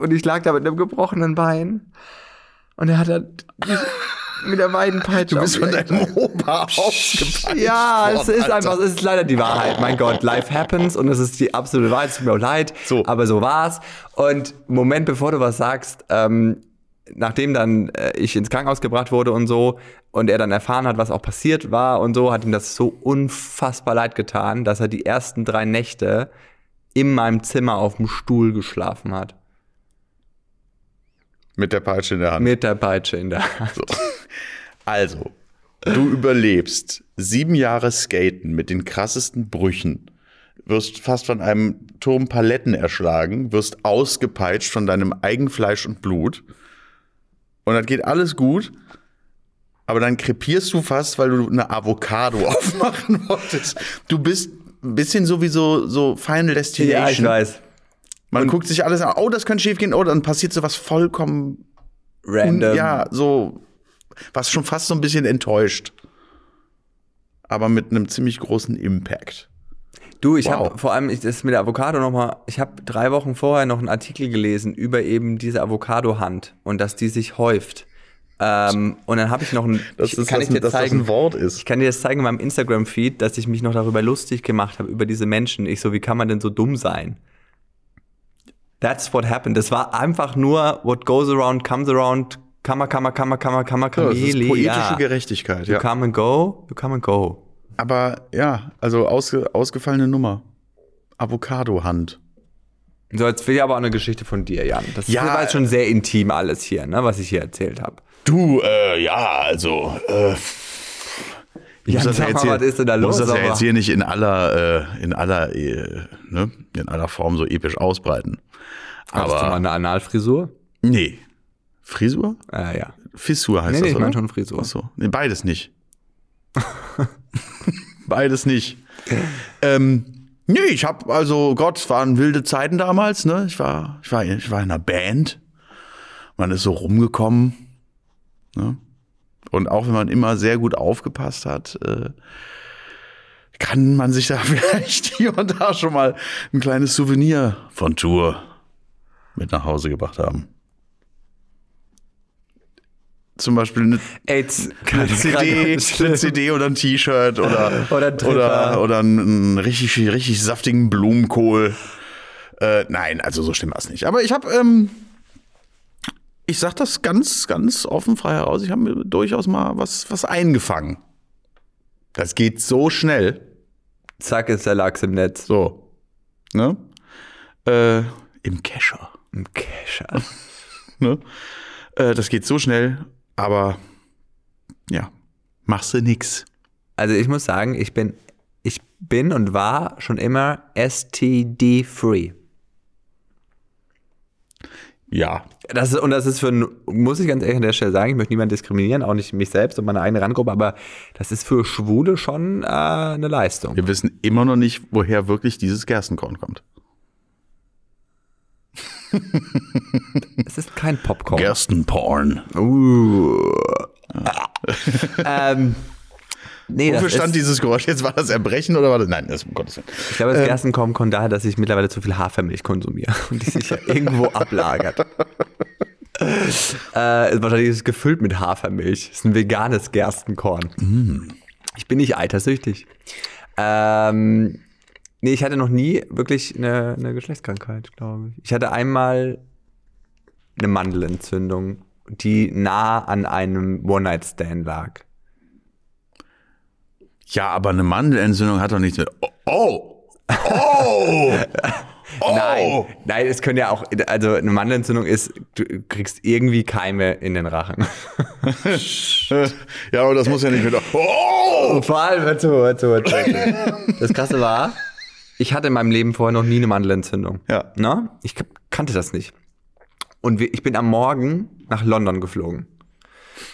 Und ich lag da mit einem gebrochenen Bein. Und er hat dann mit der Weidenpeitsche. Du bist von deinem Opa ausgepeitscht. ja, es ist einfach, es ist leider die Wahrheit. Mein Gott, life happens und es ist die absolute Wahrheit. Es tut mir auch leid, So. aber so war's. Und Moment, bevor du was sagst, ähm, nachdem dann äh, ich ins Krankenhaus gebracht wurde und so und er dann erfahren hat, was auch passiert war und so, hat ihm das so unfassbar leid getan, dass er die ersten drei Nächte in meinem Zimmer auf dem Stuhl geschlafen hat. Mit der Peitsche in der Hand. Mit der Peitsche in der Hand. Also, du überlebst sieben Jahre Skaten mit den krassesten Brüchen, wirst fast von einem Turm Paletten erschlagen, wirst ausgepeitscht von deinem Eigenfleisch und Blut. Und das geht alles gut. Aber dann krepierst du fast, weil du eine Avocado aufmachen wolltest. Du bist ein bisschen so wie so, so Final Destination. Ja, ich weiß. Man guckt sich alles an. Oh, das könnte schief gehen. Oh, dann passiert so was vollkommen Random. ja, so, was schon fast so ein bisschen enttäuscht. Aber mit einem ziemlich großen Impact. Du, ich Wow. habe vor allem ich, das mit der Avocado nochmal, ich habe drei Wochen vorher noch einen Artikel gelesen über eben diese Avocado-Hand und dass die sich häuft. Ähm, und dann habe ich noch ein, ich, kann ich dir zeigen, Wort ist. ich kann dir das zeigen in meinem Instagram-Feed, dass ich mich noch darüber lustig gemacht habe, über diese Menschen. Ich so, wie kann man denn so dumm sein? That's what happened. Das war einfach nur, what goes around, comes around, kammer, kammer, kammer, kammer, kammer, Ja, das ist poetische ja. Gerechtigkeit, You ja. come and go, you come and go. Aber ja, also ausge, ausgefallene Nummer. Avocado-Hand. So, jetzt will ich aber auch eine Geschichte von dir, Jan. Das Ja, war jetzt schon sehr intim alles hier, ne, was ich hier erzählt habe. Du, äh, ja, also, äh, ich Ja, muss das ja jetzt mal, hier, was ist denn da muss das ja aber- jetzt hier nicht in aller, äh, in aller, äh, ne, in aller Form so episch ausbreiten. Hast du mal Aber, eine Analfrisur? nee. Frisur? Äh, ja. Fissur heißt Nee, das, nee, ich meine schon Frisur. Ach so. Nee, beides nicht. beides nicht. ähm, nee, ich habe also Gott, es waren wilde Zeiten damals, ne? Ich war ich war ich war in einer Band. Man ist so rumgekommen, ne? Und auch wenn man immer sehr gut aufgepasst hat, äh, kann man sich da vielleicht hier und da schon mal ein kleines Souvenir von Tour mit nach Hause gebracht haben. Zum Beispiel eine AIDS. eine CD, eine CD oder ein T-Shirt oder, Oder ein oder, oder einen, einen richtig, richtig saftigen Blumenkohl. Äh, nein, also so schlimm war es nicht. Aber ich habe, ähm, ich sag das ganz, ganz offen frei heraus, ich habe mir durchaus mal was, was eingefangen. Das geht so schnell. Zack ist der Lachs im Netz. So. Ne? Äh, Im Kescher. Im Kescher. Ne? Äh, das geht so schnell, aber ja, machst du nix. Also ich muss sagen, ich bin, ich bin und war schon immer STD-free. Ja. Das ist, und das ist für, ein- muss ich ganz ehrlich an der Stelle sagen, ich möchte niemanden diskriminieren, auch nicht mich selbst und meine eigene Randgruppe, aber das ist für Schwule schon äh, eine Leistung. Wir wissen immer noch nicht, woher wirklich dieses Gerstenkorn kommt. Es ist kein Popcorn. Gerstenporn. Uh. ähm, nee, das Wofür stand ist, dieses Geräusch? Jetzt war das Erbrechen oder war das? Nein, das um Gottes Willen. ich glaube, das Gerstenkorn kommt daher, dass ich mittlerweile zu viel Hafermilch konsumiere und die sich ja irgendwo ablagert. äh, wahrscheinlich ist es gefüllt mit Hafermilch. Es ist ein veganes Gerstenkorn. Ich bin nicht eitersüchtig. Ähm, nee, ich hatte noch nie wirklich eine, eine Geschlechtskrankheit, glaube ich. Ich hatte einmal eine Mandelentzündung, die nah an einem One-Night-Stand lag. Ja, aber eine Mandelentzündung hat doch nichts mit. Oh! Oh! oh! Nein, nein, es können ja auch, also eine Mandelentzündung ist, du kriegst irgendwie Keime in den Rachen. Ja, aber das muss ja nicht mit. Oh! Vor allem, hör zu, hör zu, hör zu. Das Krasse war, ich hatte in meinem Leben vorher noch nie eine Mandelentzündung. Ja. Na? Ich kannte das nicht. Und ich bin am Morgen nach London geflogen.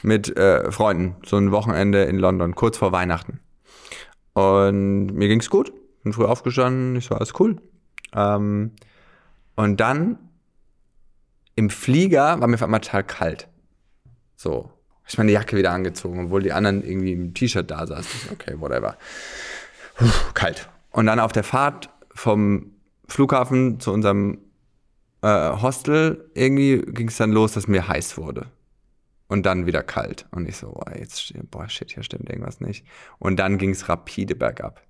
Mit äh, Freunden. So ein Wochenende in London, kurz vor Weihnachten. Und mir ging's gut. Bin früh aufgestanden, ich so, alles cool. Ähm, und dann im Flieger war mir auf einmal total kalt. So. Hab ich meine Jacke wieder angezogen, obwohl die anderen irgendwie im T-Shirt da saßen. Okay, whatever. Puh, kalt. Und dann auf der Fahrt vom Flughafen zu unserem äh, Hostel irgendwie ging es dann los, dass mir heiß wurde. Und dann wieder kalt. Und ich so, boah, jetzt, boah, shit, hier stimmt irgendwas nicht. Und dann ging es rapide bergab.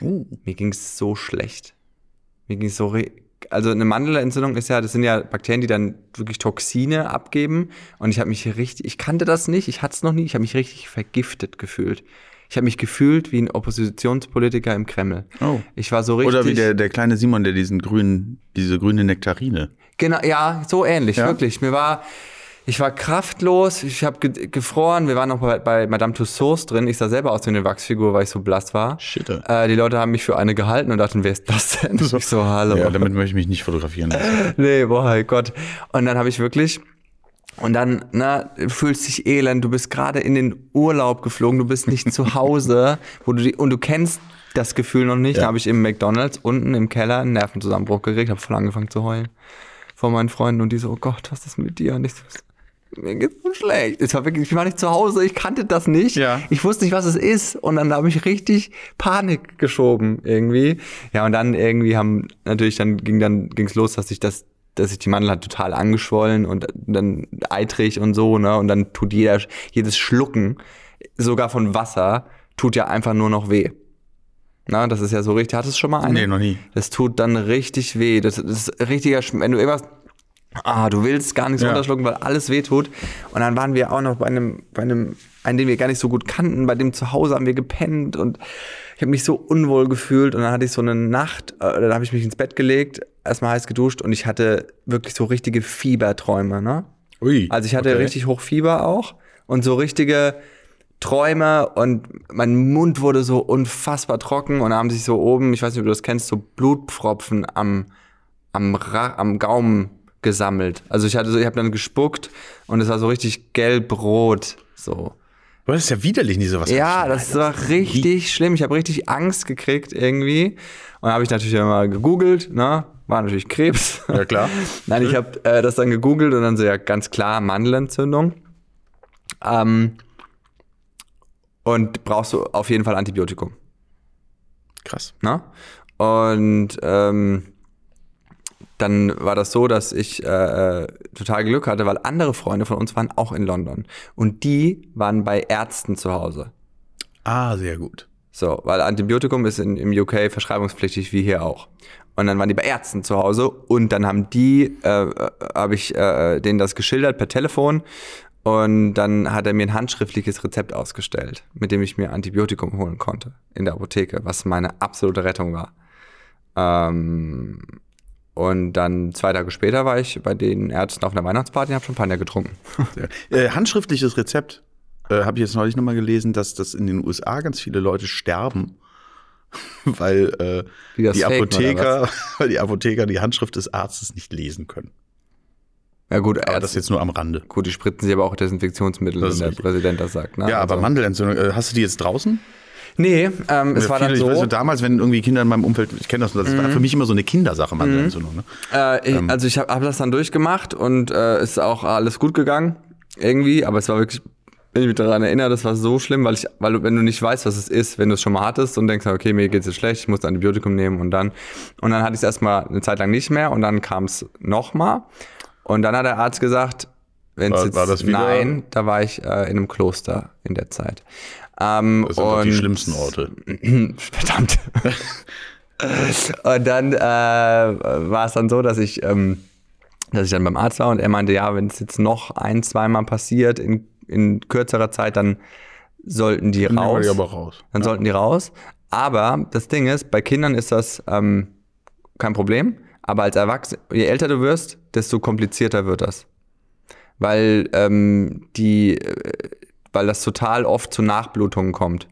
Oh. Mir ging es so schlecht. Mir ging es so. Also eine Mandelentzündung ist ja, das sind ja Bakterien, die dann wirklich Toxine abgeben. Und ich habe mich richtig, ich kannte das nicht, ich hatte es noch nie, ich habe mich richtig vergiftet gefühlt. Ich habe mich gefühlt wie ein Oppositionspolitiker im Kreml. Oh. Ich war so richtig. Oder wie der, der kleine Simon, der diesen grünen, diese grüne Nektarine. Genau, ja, so ähnlich, Ja? wirklich. Mir war, ich war kraftlos, ich habe ge gefroren. Wir waren noch bei, bei Madame Tussauds drin. Ich sah selber aus wie eine Wachsfigur, weil ich so blass war. Shit. Äh, die Leute haben mich für eine gehalten und dachten, wer ist das denn? Ich so, hallo. Ja, damit möchte ich mich nicht fotografieren lassen. nee, boah, Gott. Und dann habe ich wirklich, und dann, na, du fühlst dich elend, du bist gerade in den Urlaub geflogen, du bist nicht zu Hause, wo du die, und du kennst das Gefühl noch nicht. Ja. Da habe ich im McDonalds unten im Keller einen Nervenzusammenbruch gekriegt, habe voll angefangen zu heulen vor meinen Freunden und die so, oh Gott, was ist mit dir? Und ich so, mir geht's so schlecht. Es war wirklich, ich war nicht zu Hause, ich kannte das nicht. Ja. Ich wusste nicht, was es ist. Und dann habe ich richtig Panik geschoben irgendwie. Ja, und dann irgendwie haben natürlich, dann ging dann ging's los, dass ich das, dass ich die Mandel hat total angeschwollen und dann eitrig und so, ne? Und dann tut jeder, jedes Schlucken, sogar von Wasser, tut ja einfach nur noch weh. Na, das ist ja so richtig. Hattest du schon mal eine? Nee, noch nie. Das tut dann richtig weh. Das, das ist richtiger Wenn du irgendwas. Ah, du willst gar nichts Ja. runterschlucken, weil alles weh tut. Und dann waren wir auch noch bei einem, bei einem, einen, den wir gar nicht so gut kannten, bei dem zu Hause haben wir gepennt und ich habe mich so unwohl gefühlt und dann hatte ich so eine Nacht, äh, dann habe ich mich ins Bett gelegt, erstmal heiß geduscht und ich hatte wirklich so richtige Fieberträume, ne? Ui. Also ich hatte okay. richtig hoch Fieber auch und so richtige Träume und mein Mund wurde so unfassbar trocken und da haben sich so oben, ich weiß nicht, ob du das kennst, so Blutpfropfen am, am, Ra am Gaumen gesammelt. Also ich hatte so, ich habe dann gespuckt und es war so richtig gelb-rot, so. Das ist ja widerlich, nicht sowas. Ja, das war richtig schlimm. Ich habe richtig Angst gekriegt irgendwie. Und dann habe ich natürlich mal gegoogelt, ne? War natürlich Krebs. Ja, klar. Nein, ich habe äh, das dann gegoogelt und dann so, ja, ganz klar, Mandelentzündung. Ähm, und brauchst du auf jeden Fall Antibiotikum. Krass. Ne? Und ähm, dann war das so, dass ich äh, äh, total Glück hatte, weil andere Freunde von uns waren auch in London. Und die waren bei Ärzten zu Hause. Ah, sehr gut. So, weil Antibiotikum ist in, im UK verschreibungspflichtig wie hier auch. Und dann waren die bei Ärzten zu Hause und dann haben die, äh, äh, habe ich äh, denen das geschildert per Telefon und dann hat er mir ein handschriftliches Rezept ausgestellt, mit dem ich mir Antibiotikum holen konnte in der Apotheke, was meine absolute Rettung war. Ähm, und dann zwei Tage später war ich bei den Ärzten auf einer Weihnachtsparty und habe Champagner getrunken. Äh, handschriftliches Rezept. Äh, Habe ich jetzt neulich nochmal gelesen, dass das in den USA ganz viele Leute sterben, weil äh, Die das Apotheker, weil die Apotheker die Handschrift des Arztes nicht lesen können. Ja gut, Aber das Ärzte, jetzt nur am Rande. gut, die spritzen sich aber auch Desinfektionsmittel, Das wenn der. Präsident das sagt. Ne? Ja, aber Also- Mandelentzündung, äh, hast du die jetzt draußen? Nee, ähm, es Ja, war dann viele, Ich weiß, so. so, damals, wenn irgendwie Kinder in meinem Umfeld, ich kenne das, das Mhm. war für mich immer so eine Kindersache, Mandelentzündung. Ne? Äh, ich, also ich habe hab das dann durchgemacht und äh, ist auch alles gut gegangen irgendwie, aber es war wirklich, wenn ich mich daran erinnere, das war so schlimm, weil ich, weil du, wenn du nicht weißt, was es ist, wenn du es schon mal hattest und denkst, okay, mir geht's jetzt schlecht, ich muss ein Antibiotikum nehmen und dann und dann hatte ich es erstmal eine Zeit lang nicht mehr und dann kam es nochmal und dann hat der Arzt gesagt, wenn es jetzt war nein, da war ich äh, in einem Kloster in der Zeit. Ähm, Das sind doch die und- schlimmsten Orte. Verdammt. und dann äh, war es dann so, dass ich, ähm, dass ich dann beim Arzt war und er meinte, ja, wenn es jetzt noch ein, zweimal passiert in, in kürzerer Zeit, dann sollten die raus. die aber raus. Dann sollten die raus. Aber das Ding ist, bei Kindern ist das ähm, kein Problem. Aber als Erwachsener, je älter du wirst, desto komplizierter wird das. Weil ähm, die, äh, weil das total oft zu Nachblutungen kommt.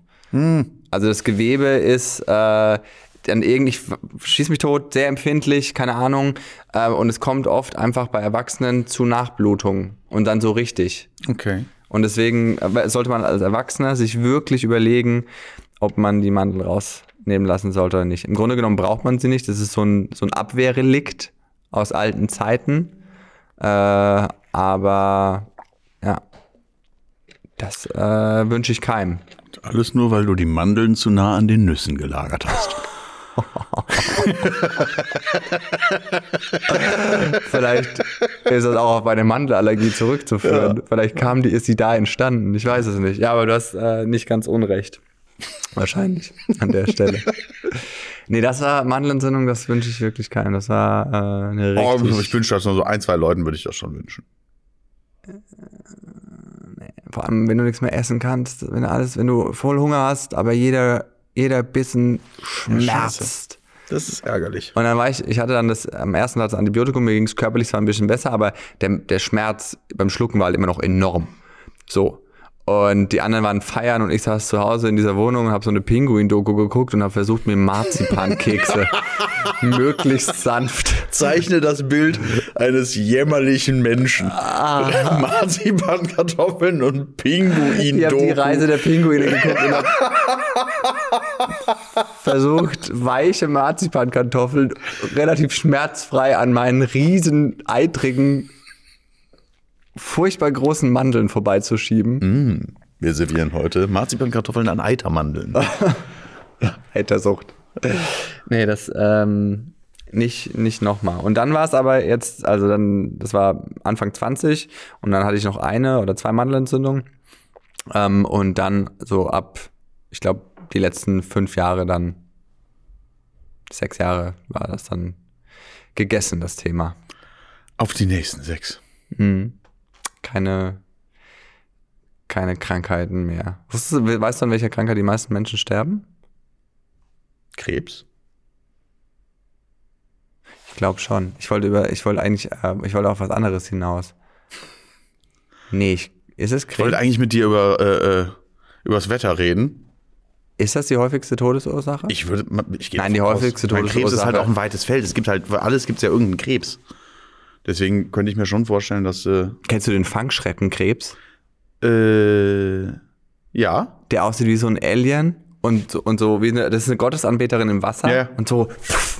Also das Gewebe ist äh, dann irgendwie, ich schieß mich tot, sehr empfindlich, keine Ahnung. Äh, und es kommt oft einfach bei Erwachsenen zu Nachblutungen. Und dann so richtig. Okay. Und deswegen äh, sollte man als Erwachsener sich wirklich überlegen, ob man die Mandel rausnehmen lassen sollte oder nicht. Im Grunde genommen braucht man sie nicht. Das ist so ein, so ein Abwehrrelikt aus alten Zeiten. Äh, aber ja, das äh, wünsche ich keinem. Alles nur, weil du die Mandeln zu nah an den Nüssen gelagert hast. Vielleicht ist das auch auf meine Mandelallergie zurückzuführen. Vielleicht kam die, ist sie da entstanden. Ich weiß es nicht. Ja, aber du hast äh, nicht ganz unrecht. Wahrscheinlich an der Stelle. Nee, das war Mandelentzündung, das wünsche ich wirklich keinem. Das war äh, eine Oh, richtig... ich wünsche das nur so ein, zwei Leuten würde ich das schon wünschen. Vor allem, wenn du nichts mehr essen kannst, wenn du alles, wenn du voll Hunger hast, aber jeder, jeder Bissen schmerzt. Das ist ärgerlich. Und dann war ich, ich hatte dann das am ersten Tag das Antibiotikum, mir ging es körperlich zwar ein bisschen besser, aber der, der Schmerz beim Schlucken war halt immer noch enorm. So. Und die anderen waren feiern und ich saß zu Hause in dieser Wohnung und habe so eine Pinguin-Doku geguckt und habe versucht, mir Marzipankekse möglichst sanft. Zeichne das Bild eines jämmerlichen Menschen. Ah. Marzipankartoffeln und pinguin Ich habe die Reise der Pinguine geguckt und habe versucht, weiche Marzipankartoffeln relativ schmerzfrei an meinen riesen, eitrigen, furchtbar großen Mandeln vorbeizuschieben. Wir servieren heute Marzipankartoffeln an Eitermandeln. Hatersucht. Nee, das ähm, nicht, nicht nochmal. Und dann war es aber jetzt, also dann, das war Anfang 20 und dann hatte ich noch eine oder zwei Mandelentzündungen. Ähm, und dann so ab, ich glaube, die letzten fünf Jahre dann, sechs Jahre war das dann gegessen, das Thema. Auf die nächsten sechs. Keine, keine Krankheiten mehr. Weißt du, weißt du, an welcher Krankheit die meisten Menschen sterben? Krebs? Ich glaube schon. Ich wollte über, ich wollte eigentlich, äh, ich wollte auf was anderes hinaus. Nee, ich, ist es Ich wollte Krebs? eigentlich mit dir über äh, äh, übers Wetter reden. Ist das die häufigste Todesursache? Ich würde, ich gehe Nein, die davon aus, häufigste weil Krebs ist halt Todesursache- auch ein weites Feld. Es gibt halt, alles gibt es ja irgendeinen Krebs. Deswegen könnte ich mir schon vorstellen, dass äh, Kennst du den Fangschreckenkrebs? äh, ja, Der aussieht wie so ein Alien und, so- und so wie eine, das ist eine Gottesanbeterin im Wasser Ja. und so pff,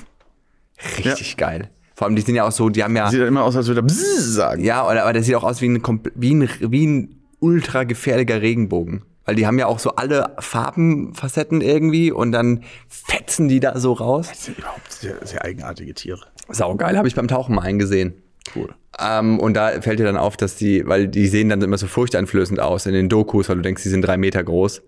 richtig geil. Vor allem, die sind ja auch so, die haben ja, sieht halt immer aus, als würde er Bzzz sagen. ja, oder, aber der sieht auch aus wie ein, wie ein, wie ein ultra gefährlicher Regenbogen. Weil die haben ja auch so alle Farbenfacetten irgendwie und dann fetzen die da so raus. Das sind überhaupt sehr, sehr eigenartige Tiere. Saugeil, habe ich beim Tauchen mal eingesehen. Cool. Ähm, und da fällt dir dann auf, dass die, weil die sehen dann immer so furchteinflößend aus in den Dokus, weil du denkst, die sind drei Meter groß.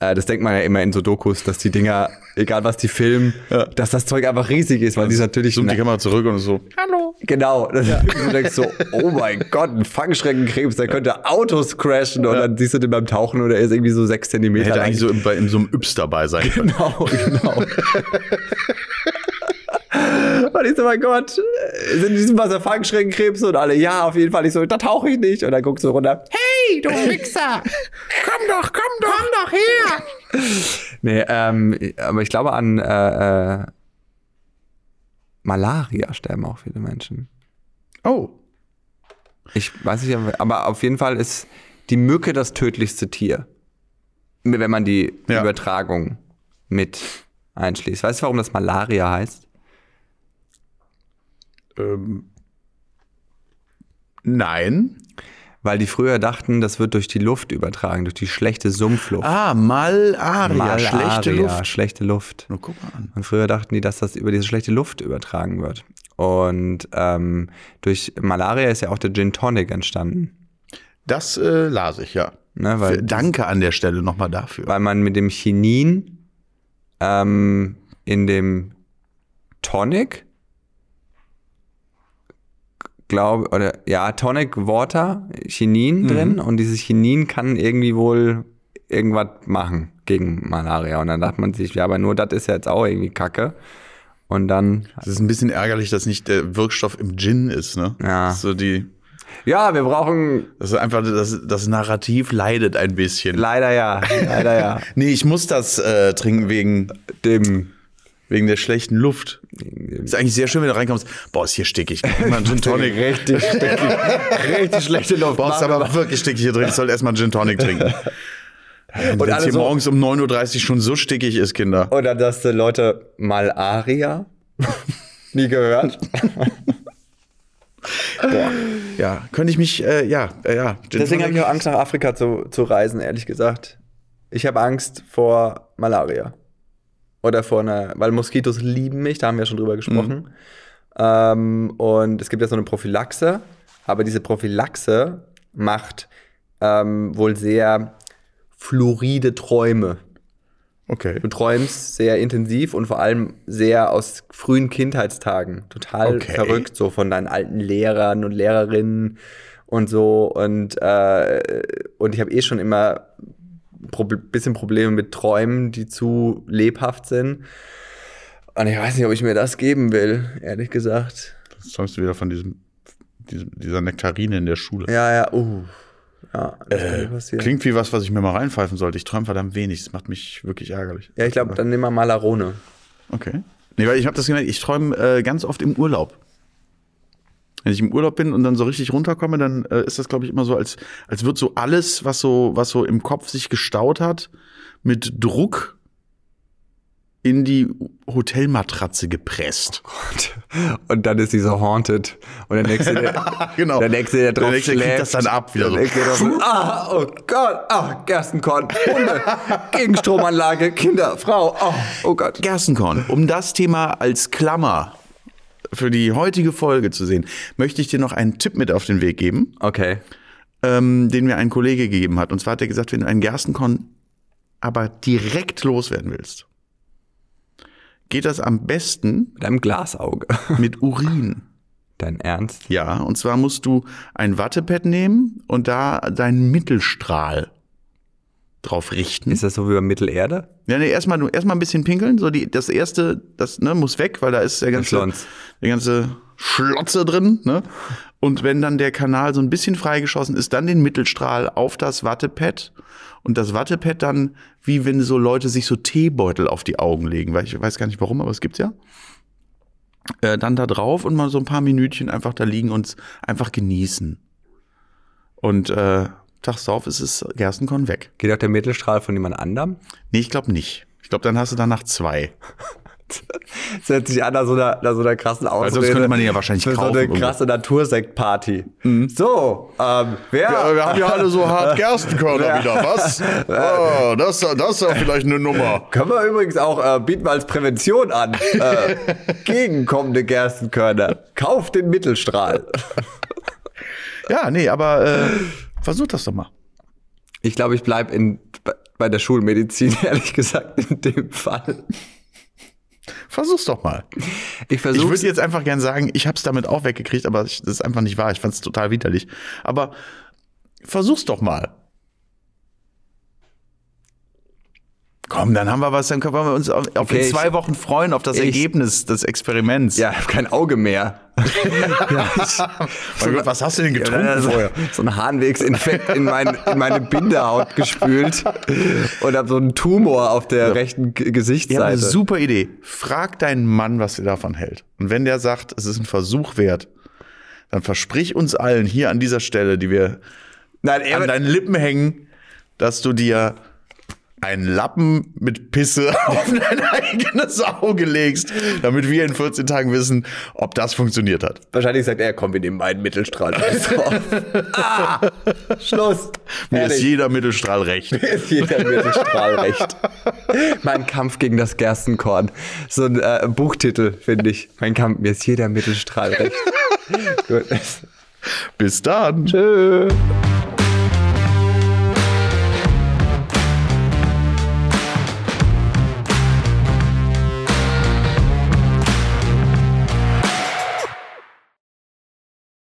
Äh, das denkt man ja immer in so Dokus, dass die Dinger, egal was die filmen, dass das Zeug einfach riesig ist, weil die natürlich. Zoomt die Kamera zurück und so. Hallo. Genau. Du denkst so, oh mein Gott, ein Fangschreckenkrebs, der könnte Autos crashen und dann siehst du den beim Tauchen und er ist irgendwie so sechs Zentimeter Hätte lang. eigentlich so in, bei, in so einem Yps dabei sein können. Genau, genau. Und ich so, mein Gott, sind in diesem Wasser Fangschreckenkrebse und alle, ja, auf jeden Fall. Ich so, da tauche ich nicht. Und dann guckst du runter, hey, du Wichser, komm doch, komm doch. komm doch her. nee, ähm, aber ich glaube an äh, äh, Malaria sterben auch viele Menschen. Oh. Ich weiß nicht, aber auf jeden Fall ist die Mücke das tödlichste Tier. Wenn man die Ja. Übertragung mit einschließt. Weißt du, warum das Malaria heißt? Ähm, nein. Weil die früher dachten, das wird durch die Luft übertragen, durch die schlechte Sumpfluft. Ah, Malaria, schlechte Luft. Schlechte Luft. Nur guck mal an. Und früher dachten die, dass das über diese schlechte Luft übertragen wird. Und ähm, durch Malaria ist ja auch der Gin Tonic entstanden. Das äh, las ich, ja. Ne, weil, Danke an der Stelle nochmal dafür. weil man mit dem Chinin ähm, in dem Tonic, glaube, oder ja, Tonic Water, Chinin Mhm. drin und dieses Chinin kann irgendwie wohl irgendwas machen gegen Malaria. Und dann dachte man sich, ja, aber nur das ist ja jetzt auch irgendwie Kacke. Und dann, Es ist ein bisschen ärgerlich, dass nicht der Wirkstoff im Gin ist, ne? Ja. So die, ja, wir brauchen das ist einfach, das, das Narrativ leidet ein bisschen. leider ja, leider ja, Nee, ich muss das äh, trinken wegen, dem wegen der schlechten Luft. Ist eigentlich sehr schön, wenn du reinkommst. Boah, ist hier stickig. Mal einen Gin Tonic. richtig, richtig schlechte Luft. Boah, ist aber wirklich stickig hier drin. Ich sollte erstmal Gin Tonic trinken. Wenn Und es alle hier so- morgens um 9.30 Uhr schon so stickig ist, Kinder. Oder dass die Leute Malaria nie gehört. Boah. Ja, könnte ich mich, äh, ja, äh, ja. Gin Deswegen habe ich auch Angst, nach Afrika zu, zu reisen, ehrlich gesagt. Ich habe Angst vor Malaria. Oder vor einer, weil Moskitos lieben mich, da haben wir ja schon drüber gesprochen. Ähm, und es gibt ja so eine Prophylaxe, aber diese Prophylaxe macht ähm, wohl sehr floride Träume. Okay. Du träumst sehr intensiv und vor allem sehr aus frühen Kindheitstagen. Total Okay. verrückt, so von deinen alten Lehrern und Lehrerinnen und so. Und, äh, und ich habe eh schon immer ein bisschen Probleme mit Träumen, die zu lebhaft sind. Und ich weiß nicht, ob ich mir das geben will, ehrlich gesagt. Jetzt träumst du wieder von diesem, diesem, dieser Nektarine in der Schule. Ja, ja, uh. Ja, Äh, klingt wie was, was ich mir mal reinpfeifen sollte. Ich träume verdammt wenig. Das macht mich wirklich ärgerlich. Ja, ich glaube, dann nimm mal Malarone. Okay. Nee, weil ich habe das gemerkt, ich träume äh, ganz oft im Urlaub. Wenn ich im Urlaub bin und dann so richtig runterkomme, dann äh, ist das, glaube ich, immer so, als, als wird so alles, was so, was so im Kopf sich gestaut hat, mit Druck in die Hotelmatratze gepresst. Und dann ist die so haunted. Und der nächste, der, Genau. der nächste, der drauf Der nächste kriegt schläft, das dann ab, wieder der so. drauf, ah, oh Gott, ah, Gerstenkorn, Hunde, Gegenstromanlage, Kinder, Frau, oh, oh Gott. Gerstenkorn, um das Thema als Klammer für die heutige Folge zu sehen, möchte ich dir noch einen Tipp mit auf den Weg geben. Okay. ähm, den mir ein Kollege gegeben hat. Und zwar hat er gesagt, wenn du einen Gerstenkorn aber direkt loswerden willst, geht das am besten Mit einem Glasauge. mit Urin. Dein Ernst? Ja, und zwar musst du ein Wattepad nehmen und da deinen Mittelstrahl drauf richten. Ist das so wie bei Mittelerde? Ja, nee, erstmal erstmal ein bisschen pinkeln, so die das erste, das ne, muss weg, weil da ist der ganze der ganze Schlotze drin, ne? Und wenn dann der Kanal so ein bisschen freigeschossen ist, dann den Mittelstrahl auf das Wattepad und das Wattepad dann wie wenn so Leute sich so Teebeutel auf die Augen legen, weil ich weiß gar nicht warum, aber es gibt's ja. Äh, dann da drauf und mal so ein paar Minütchen einfach da liegen und einfach genießen. Und äh, tags drauf ist es Gerstenkorn weg. Geht auch der Mittelstrahl von jemand anderem? Nee, ich glaube nicht. Ich glaube, dann hast du danach zwei. Das hört sich an nach so einer, nach so einer krassen Ausrede. sonst könnte man ja wahrscheinlich Für so kaufen eine irgendwo. krasse Natursektparty. So, ähm, wer... Ja, wir haben ja alle so hart Gerstenkörner wieder, was? Oh, das, das ist ja vielleicht eine Nummer. Können wir übrigens auch äh, bieten wir als Prävention an. Äh, gegenkommende Gerstenkörner. Kauft den Mittelstrahl. Ja, nee, aber äh, versuch das doch mal. Ich glaube, ich bleibe in bei- der Schulmedizin, ehrlich gesagt, in dem Fall. Versuch's doch mal. Ich Ich versuche würde jetzt einfach gern sagen, ich habe es damit auch weggekriegt, aber ich, das ist einfach nicht wahr. Ich fand es total widerlich. Aber versuch's doch mal. Komm, dann haben wir was, dann können wir uns auf, Okay, in zwei Wochen freuen, auf das ich- Ergebnis des Experiments. Ja, ich habe kein Auge mehr. ja, Mein Gott, was hast du denn getrunken so, vorher? so ein Harnwegsinfekt in, mein, in meine Bindehaut gespült und habe so einen Tumor auf der rechten G Ich habe eine Gesichtsseite. super Idee. Frag deinen Mann, was er davon hält. Und wenn der sagt, es ist ein Versuch wert, dann versprich uns allen hier an dieser Stelle, die wir Nein, an deinen Lippen hängen, dass du dir einen Lappen mit Pisse auf dein eigenes Auge legst, damit wir in 14 Tagen wissen, ob das funktioniert hat. wahrscheinlich sagt er, komm, wir nehmen einen Mittelstrahl. ah, Schluss. Mir ist Fertig. jeder Mittelstrahl recht. ist jeder Mittelstrahl recht. mein Kampf gegen das Gerstenkorn. So ein äh, Buchtitel, finde ich. Mein Kampf, mir ist jeder Mittelstrahl recht. Gut. Bis dann. Tschö.